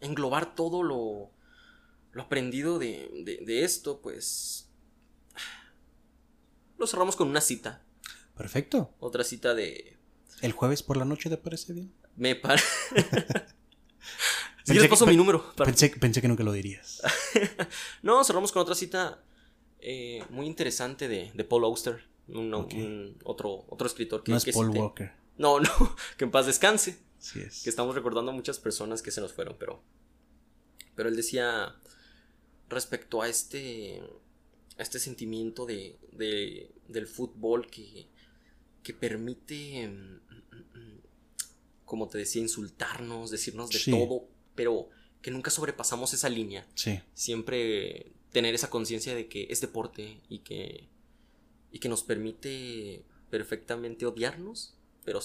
Speaker 2: englobar todo lo, lo aprendido de, esto, pues... Lo cerramos con una cita.
Speaker 1: Perfecto.
Speaker 2: Otra cita de...
Speaker 1: ¿El jueves por la noche te parece bien?
Speaker 2: Me parece... [LAUGHS] si les paso mi número.
Speaker 1: Pensé, que nunca lo dirías. [LAUGHS]
Speaker 2: no, cerramos con otra cita eh, muy interesante de, Paul Auster. Un, otro, otro escritor
Speaker 1: que... No es Paul Walker.
Speaker 2: No, no, [LAUGHS] que en paz descanse.
Speaker 1: Sí es.
Speaker 2: Que estamos recordando a muchas personas que se nos fueron, pero... Pero él decía respecto a este, este sentimiento de, del fútbol que, que permite, mm, como te decía, insultarnos, decirnos de todo, pero que nunca sobrepasamos esa línea.
Speaker 1: Sí.
Speaker 2: Siempre tener esa conciencia de que es deporte y que, y que nos permite perfectamente odiarnos, pero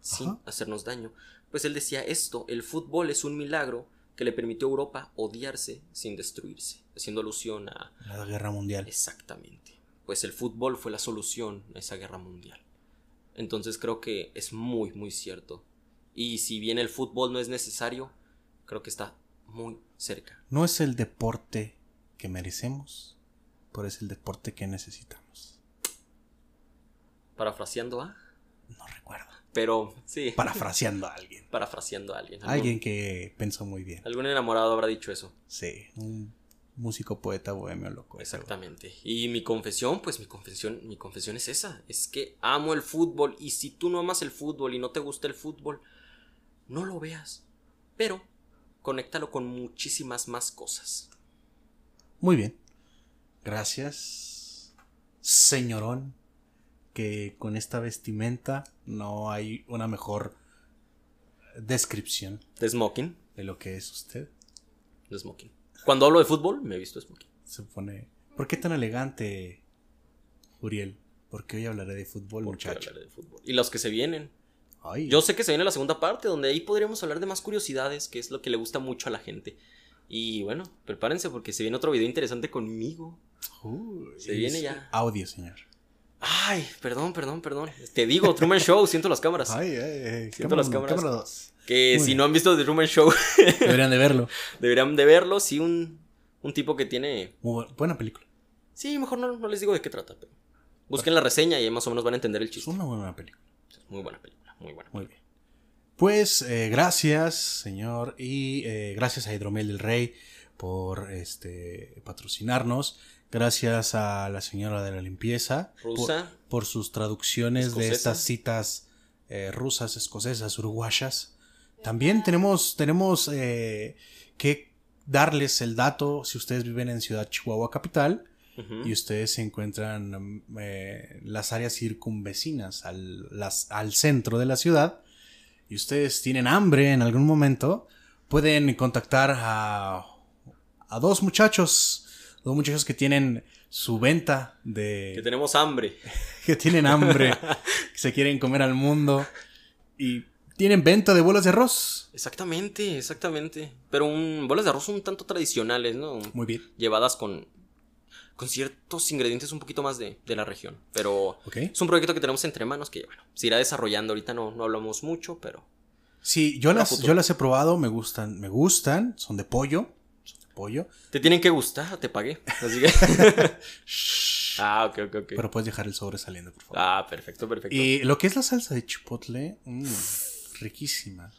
Speaker 2: sin hacernos daño. Pues él decía esto, el fútbol es un milagro que le permitió a Europa odiarse sin destruirse, haciendo alusión a...
Speaker 1: La guerra mundial.
Speaker 2: Exactamente. Pues el fútbol fue la solución a esa guerra mundial. Entonces creo que es muy, muy cierto. Y si bien el fútbol no es necesario, creo que está muy cerca.
Speaker 1: No es el deporte que merecemos, pero es el deporte que necesitamos.
Speaker 2: Parafraseando a...
Speaker 1: No recuerdo.
Speaker 2: Pero sí. [LAUGHS]
Speaker 1: Parafraseando a alguien.
Speaker 2: Parafraseando a alguien.
Speaker 1: Alguien que pensó muy bien.
Speaker 2: Algún enamorado habrá dicho eso.
Speaker 1: Sí, un músico, poeta, bohemio, loco.
Speaker 2: Exactamente. Y mi confesión, pues mi confesión, mi confesión es esa. Es que amo el fútbol y si tú no amas el fútbol y no te gusta el fútbol, no lo veas. Pero conéctalo con muchísimas más cosas.
Speaker 1: Muy bien. Gracias, señorón que con esta vestimenta no hay una mejor descripción
Speaker 2: de smoking
Speaker 1: de lo que es usted.
Speaker 2: De smoking. Cuando hablo de fútbol me he visto smoking.
Speaker 1: Se pone. ¿Por qué tan elegante, Uriel? Porque hoy hablaré de fútbol, muchacho.
Speaker 2: de fútbol. Y los que se vienen. Yo sé que se viene la segunda parte, donde ahí podríamos hablar de más curiosidades, que es lo que le gusta mucho a la gente. Y bueno, prepárense porque se viene otro video interesante conmigo. se viene ya.
Speaker 1: Audio, señor.
Speaker 2: Ay, perdón, perdón, perdón. Te digo, Truman Show, siento las cámaras.
Speaker 1: Ay, ay, ay.
Speaker 2: Siento
Speaker 1: cámara
Speaker 2: las cámaras.
Speaker 1: cámara dos.
Speaker 2: Que
Speaker 1: Muy
Speaker 2: si
Speaker 1: bien.
Speaker 2: no han visto The Truman Show, [LAUGHS]
Speaker 1: Deberían de verlo.
Speaker 2: deberían de verlo. Sí, un, un tipo que tiene.
Speaker 1: Muy bu- buena película.
Speaker 2: Sí, mejor no, no les digo de qué trata, pero. Busquen la reseña y ahí más o menos van a entender el
Speaker 1: Es
Speaker 2: chiste.
Speaker 1: una buena película.
Speaker 2: Muy buena película, muy buena.
Speaker 1: Muy bien. Pues eh, gracias, señor, y eh, gracias a Hidromel del Rey por este patrocinarnos. Gracias a la señora de la limpieza por-
Speaker 2: Rusa.
Speaker 1: por, sus traducciones de estas citas eh, rusas, escocesas, uruguayas. También tenemos, tenemos eh, que darles el dato si ustedes viven en Ciudad Chihuahua Capital y ustedes se encuentran mm, eh, las áreas circunvecinas al, las- al centro de la ciudad y ustedes tienen hambre en algún momento, pueden contactar a, a dos muchachos, dos muchachos que tienen su venta de...
Speaker 2: Que tenemos hambre. [LAUGHS]
Speaker 1: que tienen hambre, [LAUGHS] que se quieren comer al mundo y tienen venta de bolas de arroz.
Speaker 2: Exactamente, exactamente. Pero un bolas de arroz un tanto tradicionales, ¿no?
Speaker 1: Muy bien.
Speaker 2: Llevadas con, con ciertos ingredientes un poquito más de, de la región. Pero
Speaker 1: Ok.
Speaker 2: es un proyecto que tenemos entre manos que, bueno, se irá desarrollando. Ahorita no, no hablamos mucho, pero
Speaker 1: Sí, yo las, yo las he probado, me gustan, me gustan, son de pollo, pollo.
Speaker 2: te tienen que gustar, te pagué. Así que. [LAUGHS] [LAUGHS] ah, ok, ok, ok.
Speaker 1: Pero puedes dejar el sobre saliendo, por favor.
Speaker 2: Ah, perfecto, perfecto.
Speaker 1: Y lo que es la salsa de chipotle, mm, riquísima.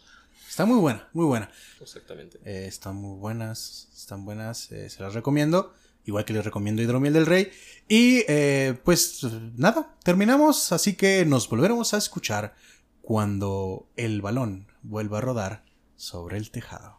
Speaker 1: Está muy buena, muy buena.
Speaker 2: Exactamente.
Speaker 1: Eh, están muy buenas, están buenas, eh, se las recomiendo. Igual que les recomiendo Hidromiel del Rey. Y eh, pues nada, terminamos, así que nos volveremos a escuchar cuando el balón vuelva a rodar sobre el tejado.